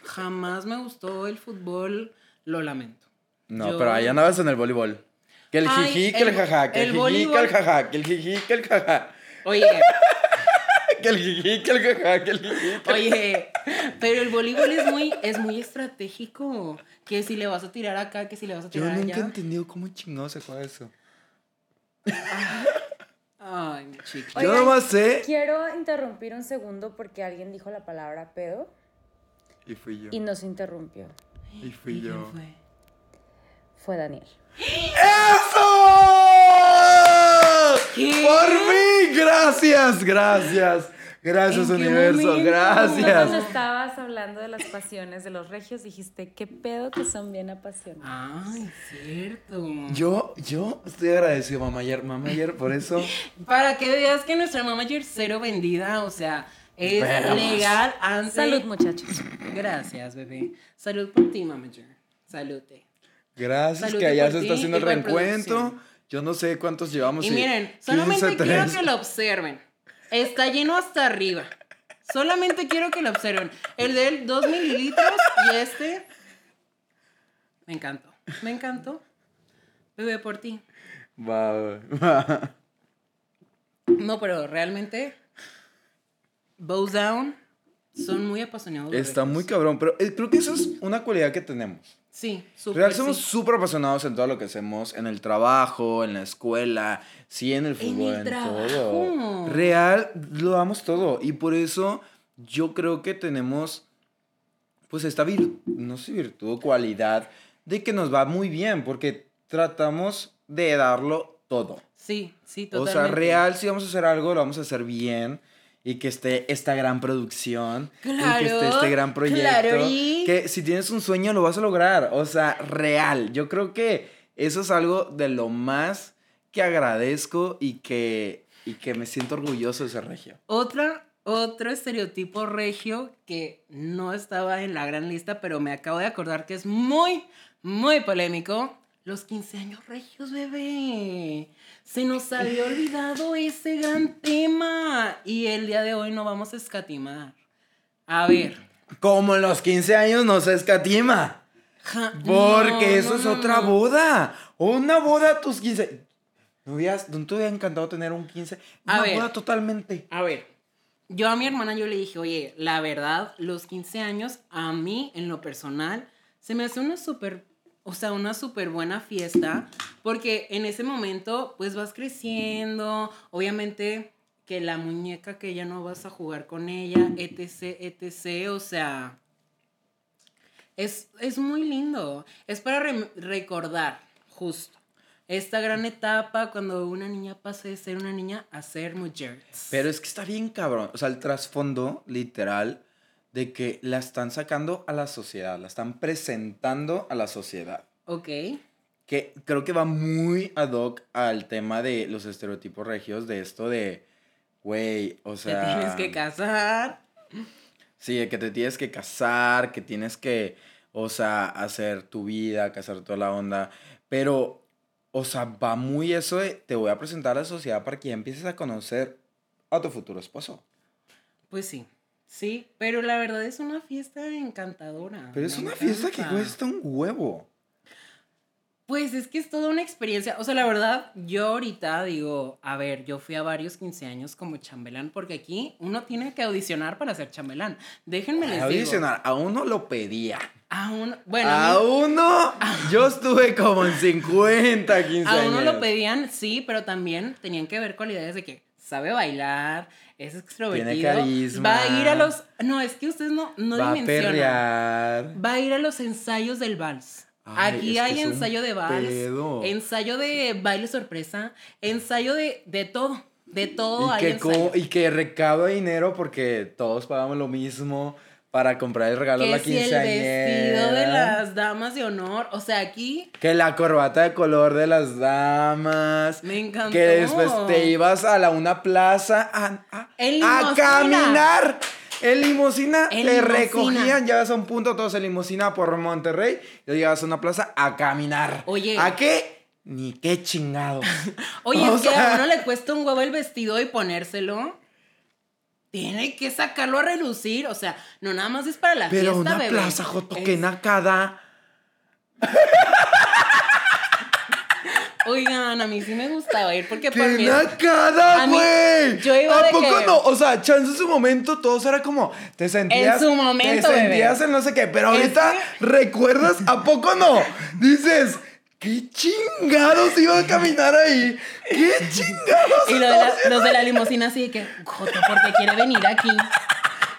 jamás me gustó el fútbol, lo lamento. No, Yo- pero ahí andabas en el voleibol. Que el Ay, jiji, que el el- jaja, que el el jiji, que el jaja, que el jiji, que el jaja. Oye, Que el jiji, que el jaja, que el jiji. que el- oye, pero el voleibol es muy, es muy estratégico. Que si le vas a tirar acá, que si le vas a Yo tirar nunca he allá. entendido cómo chingado se juega eso. Ay, mi. Yo nomás sé. Quiero interrumpir un segundo porque alguien dijo la palabra pedo Y fui yo. y nos interrumpió. Y fui ¿Y quién yo. fue? Fue Daniel. ¡Eso! ¿Qué? ¡Por fin! Gracias, gracias. Gracias, ¿En qué universo. momento? Cuando Gracias. estabas hablando de las pasiones de los regios, dijiste, qué pedo que son bien apasionados. Ay, cierto. Yo, yo estoy agradecido, mamá ayer, mamá ayer, por eso. Para que veas que nuestra manager cero vendida, o sea, es Veamos. legal ante... Salud, muchachos. Gracias, bebé. Salud por ti, manager. Salute. Gracias que allá se está haciendo el reencuentro. Yo no sé cuántos llevamos. Y miren, solamente 15, quiero 3. que lo observen. Está lleno hasta arriba. Solamente quiero que lo observen. El de él, 2 mililitros y este. Me encantó. Me encantó. Bebé por ti. Va, va. No, pero realmente. Bows Down son muy apasionados. Está muy cabrón, pero eh, creo que eso es una cualidad que tenemos. Sí, súper. Real, somos sí. súper apasionados en todo lo que hacemos, en el trabajo, en la escuela, sí, en el fútbol, en, el todo. trabajo. Real, lo damos todo. Y por eso yo creo que tenemos, pues, esta virtud, no sé, virtud o cualidad de que nos va muy bien, porque tratamos de darlo todo. Sí, sí, O totalmente. sea, real, si vamos a hacer algo, lo vamos a hacer bien. Y que esté esta gran producción. y que esté Claro, este gran proyecto. claro, y- Que si tienes un sueño, lo vas a lograr. O sea, real. Yo creo que eso es algo de lo más que agradezco y que, y que me siento orgulloso de ser regio. Otra, otro estereotipo regio que no estaba en la gran lista, pero me acabo de acordar que es muy, muy polémico. Los 15 años regios, bebé. Se nos había olvidado ese gran tema. Y el día de hoy no vamos a escatimar. A ver. Como en los 15 años no se escatima. Ja- Porque no, eso no, es no, otra boda. Una boda a tus 15. ¿No, hubieras- ¿No te hubiera encantado tener un 15? A Una ver. boda totalmente. A ver, yo a mi hermana yo le dije, oye, la verdad, los 15 años, a mí, en lo personal, se me hace una súper, o sea, una súper buena fiesta, porque en ese momento, pues vas creciendo, obviamente que la muñeca que ya no vas a jugar con ella, etc., etc., o sea, es, es muy lindo, es para re- recordar, justo. Esta gran etapa cuando una niña pasa de ser una niña a ser mujer. Pero es que está bien cabrón. O sea, el trasfondo, literal, de que la están sacando a la sociedad, la están presentando a la sociedad. Ok. Que creo que va muy ad hoc al tema de los estereotipos regios, de esto de, güey, o Te sea... tienes que casar. Sí, que te tienes que casar, que tienes que, o sea, hacer tu vida, casar toda la onda. Pero, o sea, va muy eso de, te voy a presentar a la sociedad para que ya empieces a conocer a tu futuro esposo. Pues sí. Sí, pero la verdad es una fiesta encantadora. Pero es una fiesta que cuesta un huevo. Pues es que es toda una experiencia. O sea, la verdad, yo ahorita digo, a ver, yo fui a varios 15 años como chambelán, porque aquí uno tiene que audicionar para ser chambelán. Déjenme les digo. Audicionar, a uno lo pedía. A uno, bueno, a a, mí- uno, yo estuve como en 50, 15 a años. uno lo pedían, sí, pero también tenían que ver cualidades de que sabe bailar, es extrovertido. carisma. Va a ir a los. No, es que ustedes no, no Va a dimensionan. perrear. Va a ir a los ensayos del vals. Ay, Aquí es hay ensayo de vals, pedo. ensayo de baile sorpresa, ensayo de, de todo, de todo Y hay que, ensayo. y que recauda dinero porque todos pagamos lo mismo para comprar el regalo que la si el quinceañera. vestido de las damas de honor, o sea, aquí Que la corbata de color de las damas. me encantó. Que después te ibas a la una plaza a, a- a caminar. En limusina En te recogían, llegas a un punto todos en limusina por Monterrey, y llegas a una plaza a caminar. Oye. ¿A qué? Ni qué chingados. Oye, O es que a uno le cuesta un huevo el vestido y ponérselo. Tiene que sacarlo a relucir, o sea, no nada más es para la Pero fiesta, una bebé. plaza, Joto, Es-. Oigan, a mí sí me gustaba ir porque ¡Qué por mí... nacada, güey! yo iba ¿A de poco que- no? O sea, chance en su momento todos era como, te sentías... su momento, Te bebé. sentías en no sé qué, pero ahorita, ¿recuerdas? ¿A poco no? Dices, ¿Qué chingados iba a caminar ahí? ¿Qué chingados? Y lo de la- los de la limusina así de que, Joto, porque quiere venir aquí.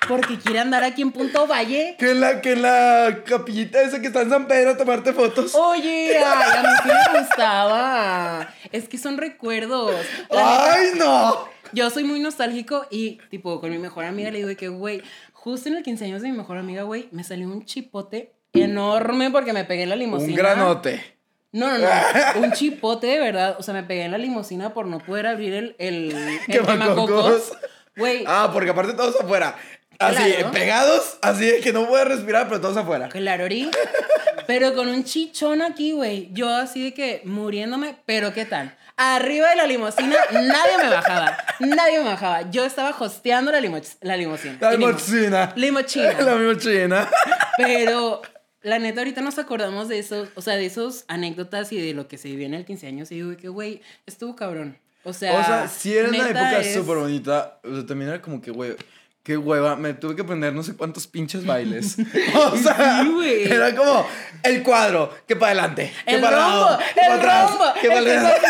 Porque quiere andar aquí en Punto Valle. Que la, que la capillita esa que está en San Pedro a tomarte fotos. Oye, ay, a mí sí me gustaba. Es que son recuerdos. La neta, ¡Ay, no! yo soy muy nostálgico y, tipo, con mi mejor amiga le digo que, güey, justo en el 15 años de mi mejor amiga, güey, me salió un chipote enorme porque me pegué en la limusina. Un granote. No, no, no. Un chipote de verdad. O sea, me pegué en la limusina por no poder abrir el, el, el Quemacocos. Güey, Ah, porque aparte todos afuera. Así, Claro. pegados, así de que no puedes respirar, pero todos afuera. claro, Ori. Pero con un chichón aquí, güey. Yo así de que muriéndome, pero ¿qué tal? Arriba de la limusina, nadie me bajaba. Nadie me bajaba. Yo estaba hosteando la, limo- la limusina. La limusina. Limuchina. La limusina. Pero la neta, ahorita nos acordamos de esos, o sea, de esos anécdotas y de lo que se vivió en el 15 años. Y digo que, güey, estuvo cabrón. O sea, O sea, sí era una época es- súper bonita. O sea, también era como que, güey, qué hueva. Me tuve que aprender no sé cuántos pinches bailes. O sea, Sí, era como el cuadro, que para adelante, que El para rombo, lado, que para el atrás, rombo, que el para que es adelante.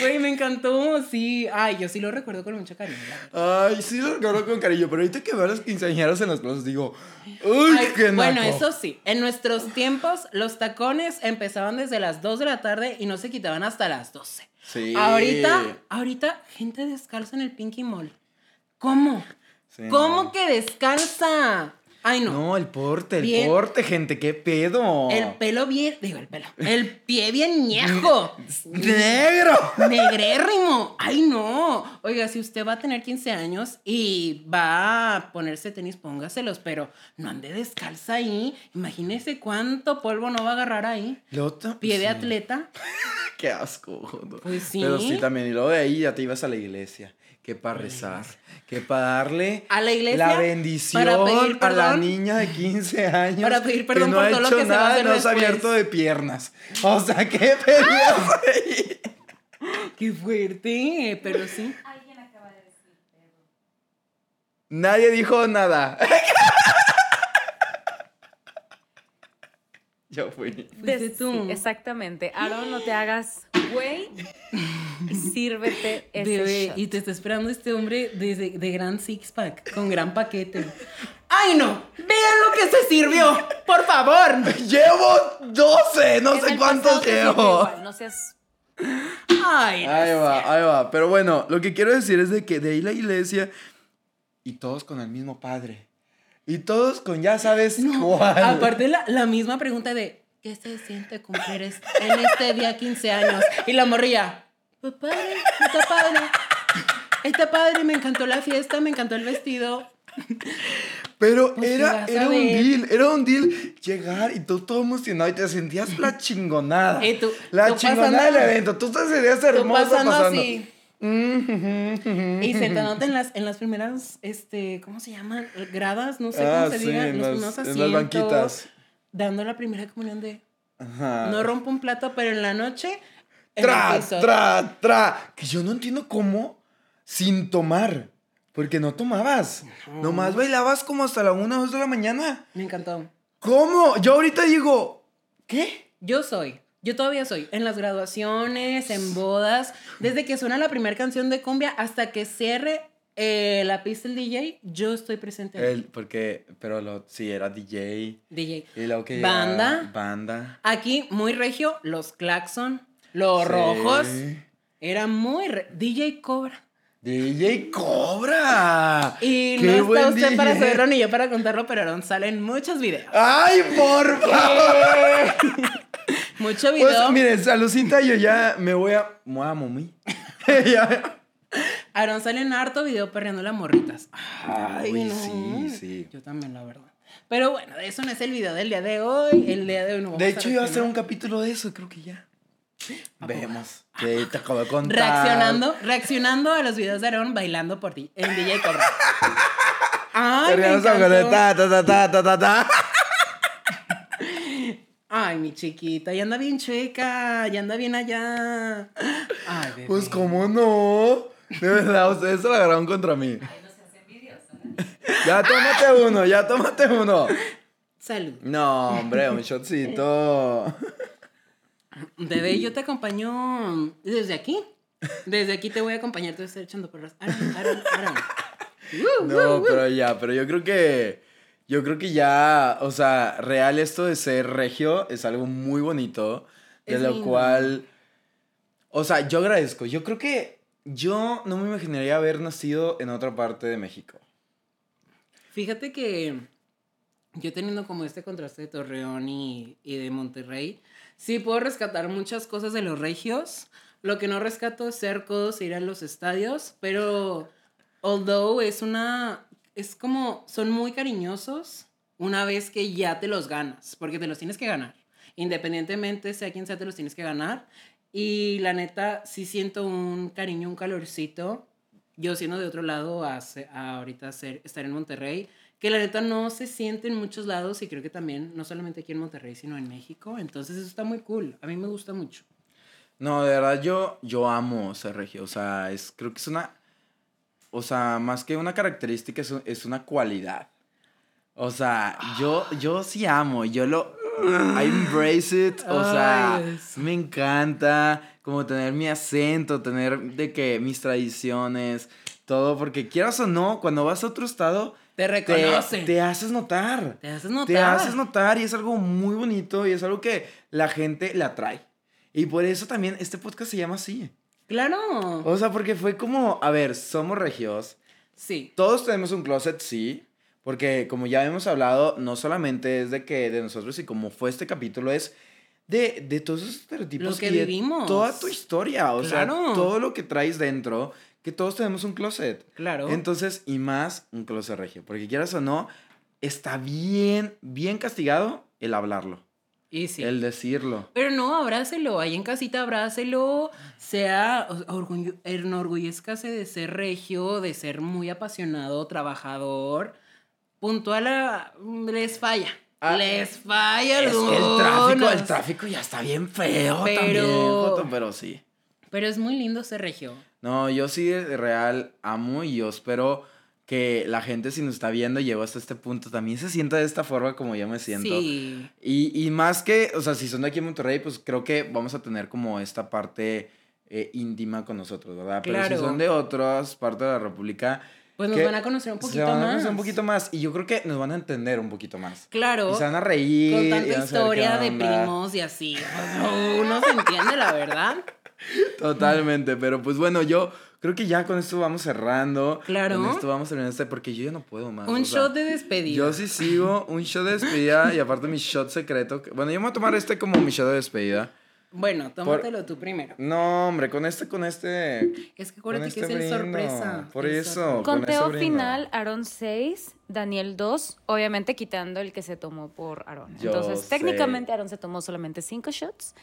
Güey, me encantó, sí. Ay, yo sí lo recuerdo con mucho cariño. Ay, sí lo recuerdo con cariño, pero ahorita que veo a los quinceañeros en las plazas digo, uy, Ay, qué bueno, naco". eso sí, en nuestros tiempos los tacones empezaban desde las 2 de la tarde y no se quitaban hasta las 12. Sí. Ahorita, ahorita, gente descalza en el Pinky Mall. ¿Cómo? Sí, ¿Cmo no. que descalza? Ay, no. No, el porte, el Bien. porte, gente, qué pedo. El pelo bien, digo el pelo, el pie bien ñejo. negro. Negrérrimo. Ay, no. Oiga, si usted va a tener 15 años y va a ponerse tenis, póngaselos, pero no ande descalza ahí. Imagínese cuánto polvo no va a agarrar ahí. Luego ta- Pie de atleta. Qué asco. Pues sí. Pero sí, también. Y luego de ahí ya te ibas a la iglesia. Que para rezar. Que para darle A la iglesia, la bendición para pedir a la niña de 15 años. Para pedir perdón que no por ha todo lo hecho que se va a nada, hacer no se ha después. abierto de piernas. O sea, ¿qué pedías ahí? Qué fuerte, pero sí. Nadie dijo nada. Yo fui. Fuiste tú. sí, exactamente. Aaron, no te hagas güey sírvete ese Bebé, shot. y te está esperando este hombre de, de- de gran six pack, con gran paquete. ¡Ay, no! ¡Vean lo que se sirvió! ¡Por favor! Llevo 12, no En sé cuántos llevo. igual, No seas ¡Ay! Ahí va, ahí va. Pero bueno, lo que quiero decir es de que de ahí la iglesia y todos con el mismo padre. Y todos con ya sabes cuál. Aparte, la, la misma pregunta de ¿qué se siente cumplir en este día 15 años? Y la morrilla, pues padre, está padre. Está padre, me encantó la fiesta, me encantó el vestido. Pero Pues, era, era un deal, era un deal llegar y tú todo emocionado y te sentías la chingonada. Tú- la tú chingonada del evento. Tú te sentías Tú hermosa pasando, pasando. así. Mm. Y sentándote en las, en las primeras, este, ¿cómo se llaman? Gradas, no sé Ah, cómo se sí, diga. en los las- primeros en las asientos, banquitas. Dando la primera comunión de Ajá. no rompo un plato, pero en la noche. En Tra, tra, tra. Que yo no entiendo cómo sin tomar. Porque no tomabas. Nomás bailabas como hasta la una o dos de la mañana. Me encantó. ¿Cómo? Yo ahorita digo, ¿qué? Yo soy. Yo todavía soy. En las graduaciones, en bodas, desde que suena la primera canción de cumbia hasta que cierre eh, la pista el DJ, yo estoy presente. El, porque, pero lo, sí, era DJ. DJ. Y luego que Banda. Banda. Aquí, muy regio, los claxon, los Sí. rojos. Era muy... re- DJ Cobra. DJ Cobra. Y ¡Qué no está usted para saberlo ni yo para contarlo, pero Aaron sale en muchos videos. ¡Ay, por favor! Mucho video. Pues miren, saludcita, yo ya me voy a. Me voy a momí. Ya. Aaron sale en harto video perreando las morritas. Ay, Uy, no. sí, sí. Yo también, la verdad. Pero bueno, eso no es el video del día de hoy. El día de hoy no vamos De hecho, iba a hacer un capítulo de eso, creo que ya. ¿A poco? Vemos. Sí, te acabo de contar. Reaccionando, reaccionando a los videos de Aaron bailando por ti en DJ Cobra. Ay, me encantó. ta, ta, ta, ta, ta, ta. Ay, mi chiquita, ya anda bien chueca, ya anda bien allá. Ay, bebé. Pues, ¿cómo no? De verdad, ustedes se la agarraron contra mí. Ya tómate uno, ya tómate uno. Salud. No, hombre, un shotcito. Bebé, yo te acompaño desde aquí. Desde aquí te voy a acompañar, te voy a estar echando porras. Aaron, Aaron, Aaron. Uh, No, pero ya, pero yo creo que. Yo creo que ya, o sea, real esto de ser regio es algo muy bonito. De Es lo lindo. cual. O sea, yo agradezco. Yo creo que yo no me imaginaría haber nacido en otra parte de México. Fíjate que yo teniendo como este contraste de Torreón y, y de Monterrey, sí puedo rescatar muchas cosas de los regios. Lo que no rescato es ser codos e ir a los estadios, pero although es una, es como, son muy cariñosos una vez que ya te los ganas, porque te los tienes que ganar. Independientemente sea quien sea, te los tienes que ganar. Y la neta, sí siento un cariño, un calorcito yo siendo de otro lado a, a ahorita ser, estar en Monterrey, que la neta no se siente en muchos lados y creo que también, no solamente aquí en Monterrey, sino en México. Entonces eso está muy cool. A mí me gusta mucho. No, de verdad yo, yo amo ser regio. O sea, es, creo que es una. O sea, más que una característica, es, es una cualidad. O sea, yo, yo sí amo. Yo lo. I embrace it. O sea, Ay, me encanta como tener mi acento, tener de que mis tradiciones, todo. Porque quieras o no, cuando vas a otro estado, Te te, reconocen. te haces notar. Te haces notar. Te haces notar y es algo muy bonito y es algo que la gente le atrae. Y por eso también este podcast se llama así. Claro. O sea, porque fue como, a ver, somos regios. Sí. Todos tenemos un closet, sí. Porque como ya hemos hablado, no solamente es de que de nosotros y como fue este capítulo, es de, de todos esos estereotipos Lo que y de vivimos. toda tu historia. O sea, Claro. todo lo que traes dentro, que todos tenemos un closet. Claro. Entonces, y más un closet regio. Porque quieras o no, está bien, bien castigado el hablarlo, y sí. el decirlo. Pero no, abrácelo. Ahí en casita, abrácelo. Sea, orgullo- enorgullezcase de ser regio, de ser muy apasionado, trabajador. Puntual, a- les falla. Ah, les falla Es que el tráfico, el tráfico ya está bien feo Pero- también, Joto, pero sí. Pero es muy lindo ser regio. No, yo sí de real amo y yo espero que la gente si nos está viendo llegó hasta este punto también se sienta de esta forma como yo me siento. Sí. Y, y más que, o sea, si son de aquí en Monterrey, pues creo que vamos a tener como esta parte eh, íntima con nosotros, ¿verdad? Pero si son de otras partes de la República, Pues nos van a conocer un poquito se van a más. conocer un poquito más y yo creo que nos van a entender un poquito más. Claro. Y se van a reír. Con tanta historia de primos y así. Pues, Uno se entiende, la verdad. Totalmente, pero pues bueno, yo creo que ya con esto vamos cerrando. Claro. Con esto vamos terminando este porque yo ya no puedo más. Un o sea, shot de despedida. Yo sí sigo, un shot de despedida y aparte mi shot secreto. que- Bueno, yo me voy a tomar este como mi shot de despedida. Bueno, tómatelo tú primero. No, hombre, con este, con este. Es que acuérdate este que es el sorpresa. Por el eso. sorpresa. Conteo final, Aaron 6, Daniel 2, obviamente quitando el que se tomó por Aaron. Yo Entonces, sé. técnicamente Aaron se tomó solamente 5 shots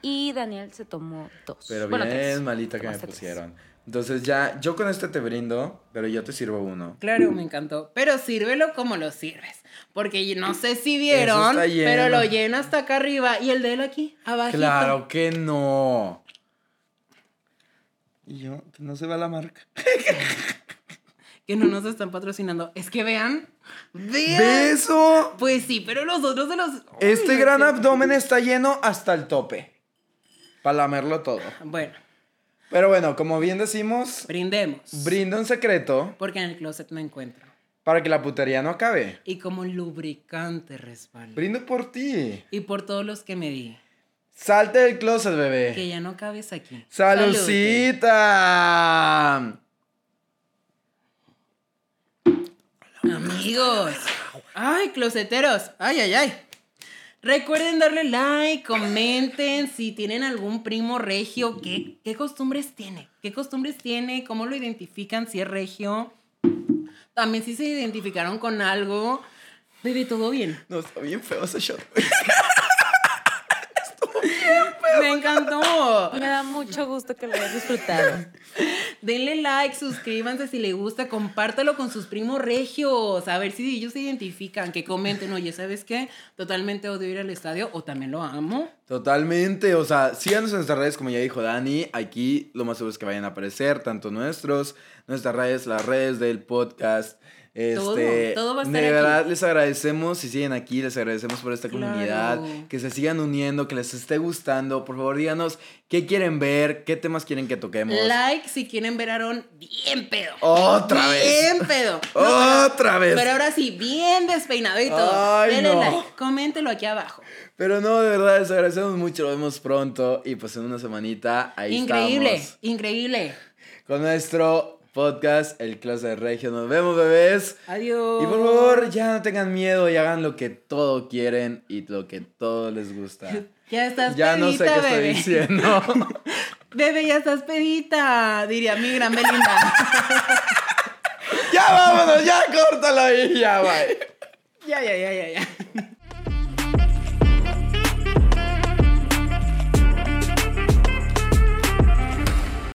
y Daniel se tomó 2. Pero bueno, bien tres. malita que me tres. Entonces ya, yo con este te brindo, pero yo te sirvo uno. Claro, me encantó. Pero sírvelo como lo sirves. Porque yo no sé si vieron, pero lo llena hasta acá arriba. Y el de él aquí, abajito. Claro que no. Y yo, que no se va la marca. Que no nos están patrocinando. Es que vean. Vean. ¡Beso! Pues sí, pero los otros de los. Este Ay, gran abdomen está lleno hasta el tope. Para lamerlo todo. Bueno, Pero bueno, como bien decimos, brindemos. brinda un secreto Porque en el closet me encuentro. para que la putería no acabe. Y como lubricante respaldo. Brindo por ti. Y por todos los que me di. Salte del closet, Que bebé. ya no cabes aquí. ¡Salucita! Amigos. Ay, closeteros. Ay, ay, ay. Recuerden darle like, comenten si tienen algún primo regio, qué, qué costumbres tiene, qué costumbres tiene, cómo lo identifican, si es regio. También si se identificaron con algo. Bebé, todo bien. No, está bien feo ese shot. Me encantó. Me da mucho gusto que lo hayas disfrutado. Denle like, suscríbanse si les gusta, compártalo con sus primos regios, a ver si ellos se identifican, que comenten, oye, ¿sabes qué? Totalmente odio ir al estadio o también lo amo. Totalmente, o sea, síganos en nuestras redes, como ya dijo Dani. Aquí lo más seguro es que vayan a aparecer tanto nuestros, nuestras redes, las redes del podcast. Este, Todo, todo va a estar de aquí. verdad les agradecemos si siguen aquí, les agradecemos por esta Claro. comunidad, que se sigan uniendo, que les esté gustando. Por favor, díganos qué quieren ver, qué temas quieren que toquemos. Like si quieren ver a Aaron bien pedo. Otra vez. Bien pedo. No, pero- Otra vez. Pero ahora sí, bien despeinado y todo. Ay, Denle no. like, coméntelo aquí abajo. Pero no, de verdad, les agradecemos mucho. Lo vemos pronto. Y pues en una semanita ahí increíble, estamos. increíble. Con nuestro podcast, El Closet Regio. Nos vemos, bebés. Adiós. Y por favor, ya no tengan miedo y hagan lo que todo quieren y lo que todo les gusta. Ya estás Ya no sé pedita, qué estoy bebé. diciendo. Bebé, ya estás pedita, diría mi gran Belinda. ya vámonos, ya córtalo ahí, ya, bye. ya, ya, ya, ya, ya.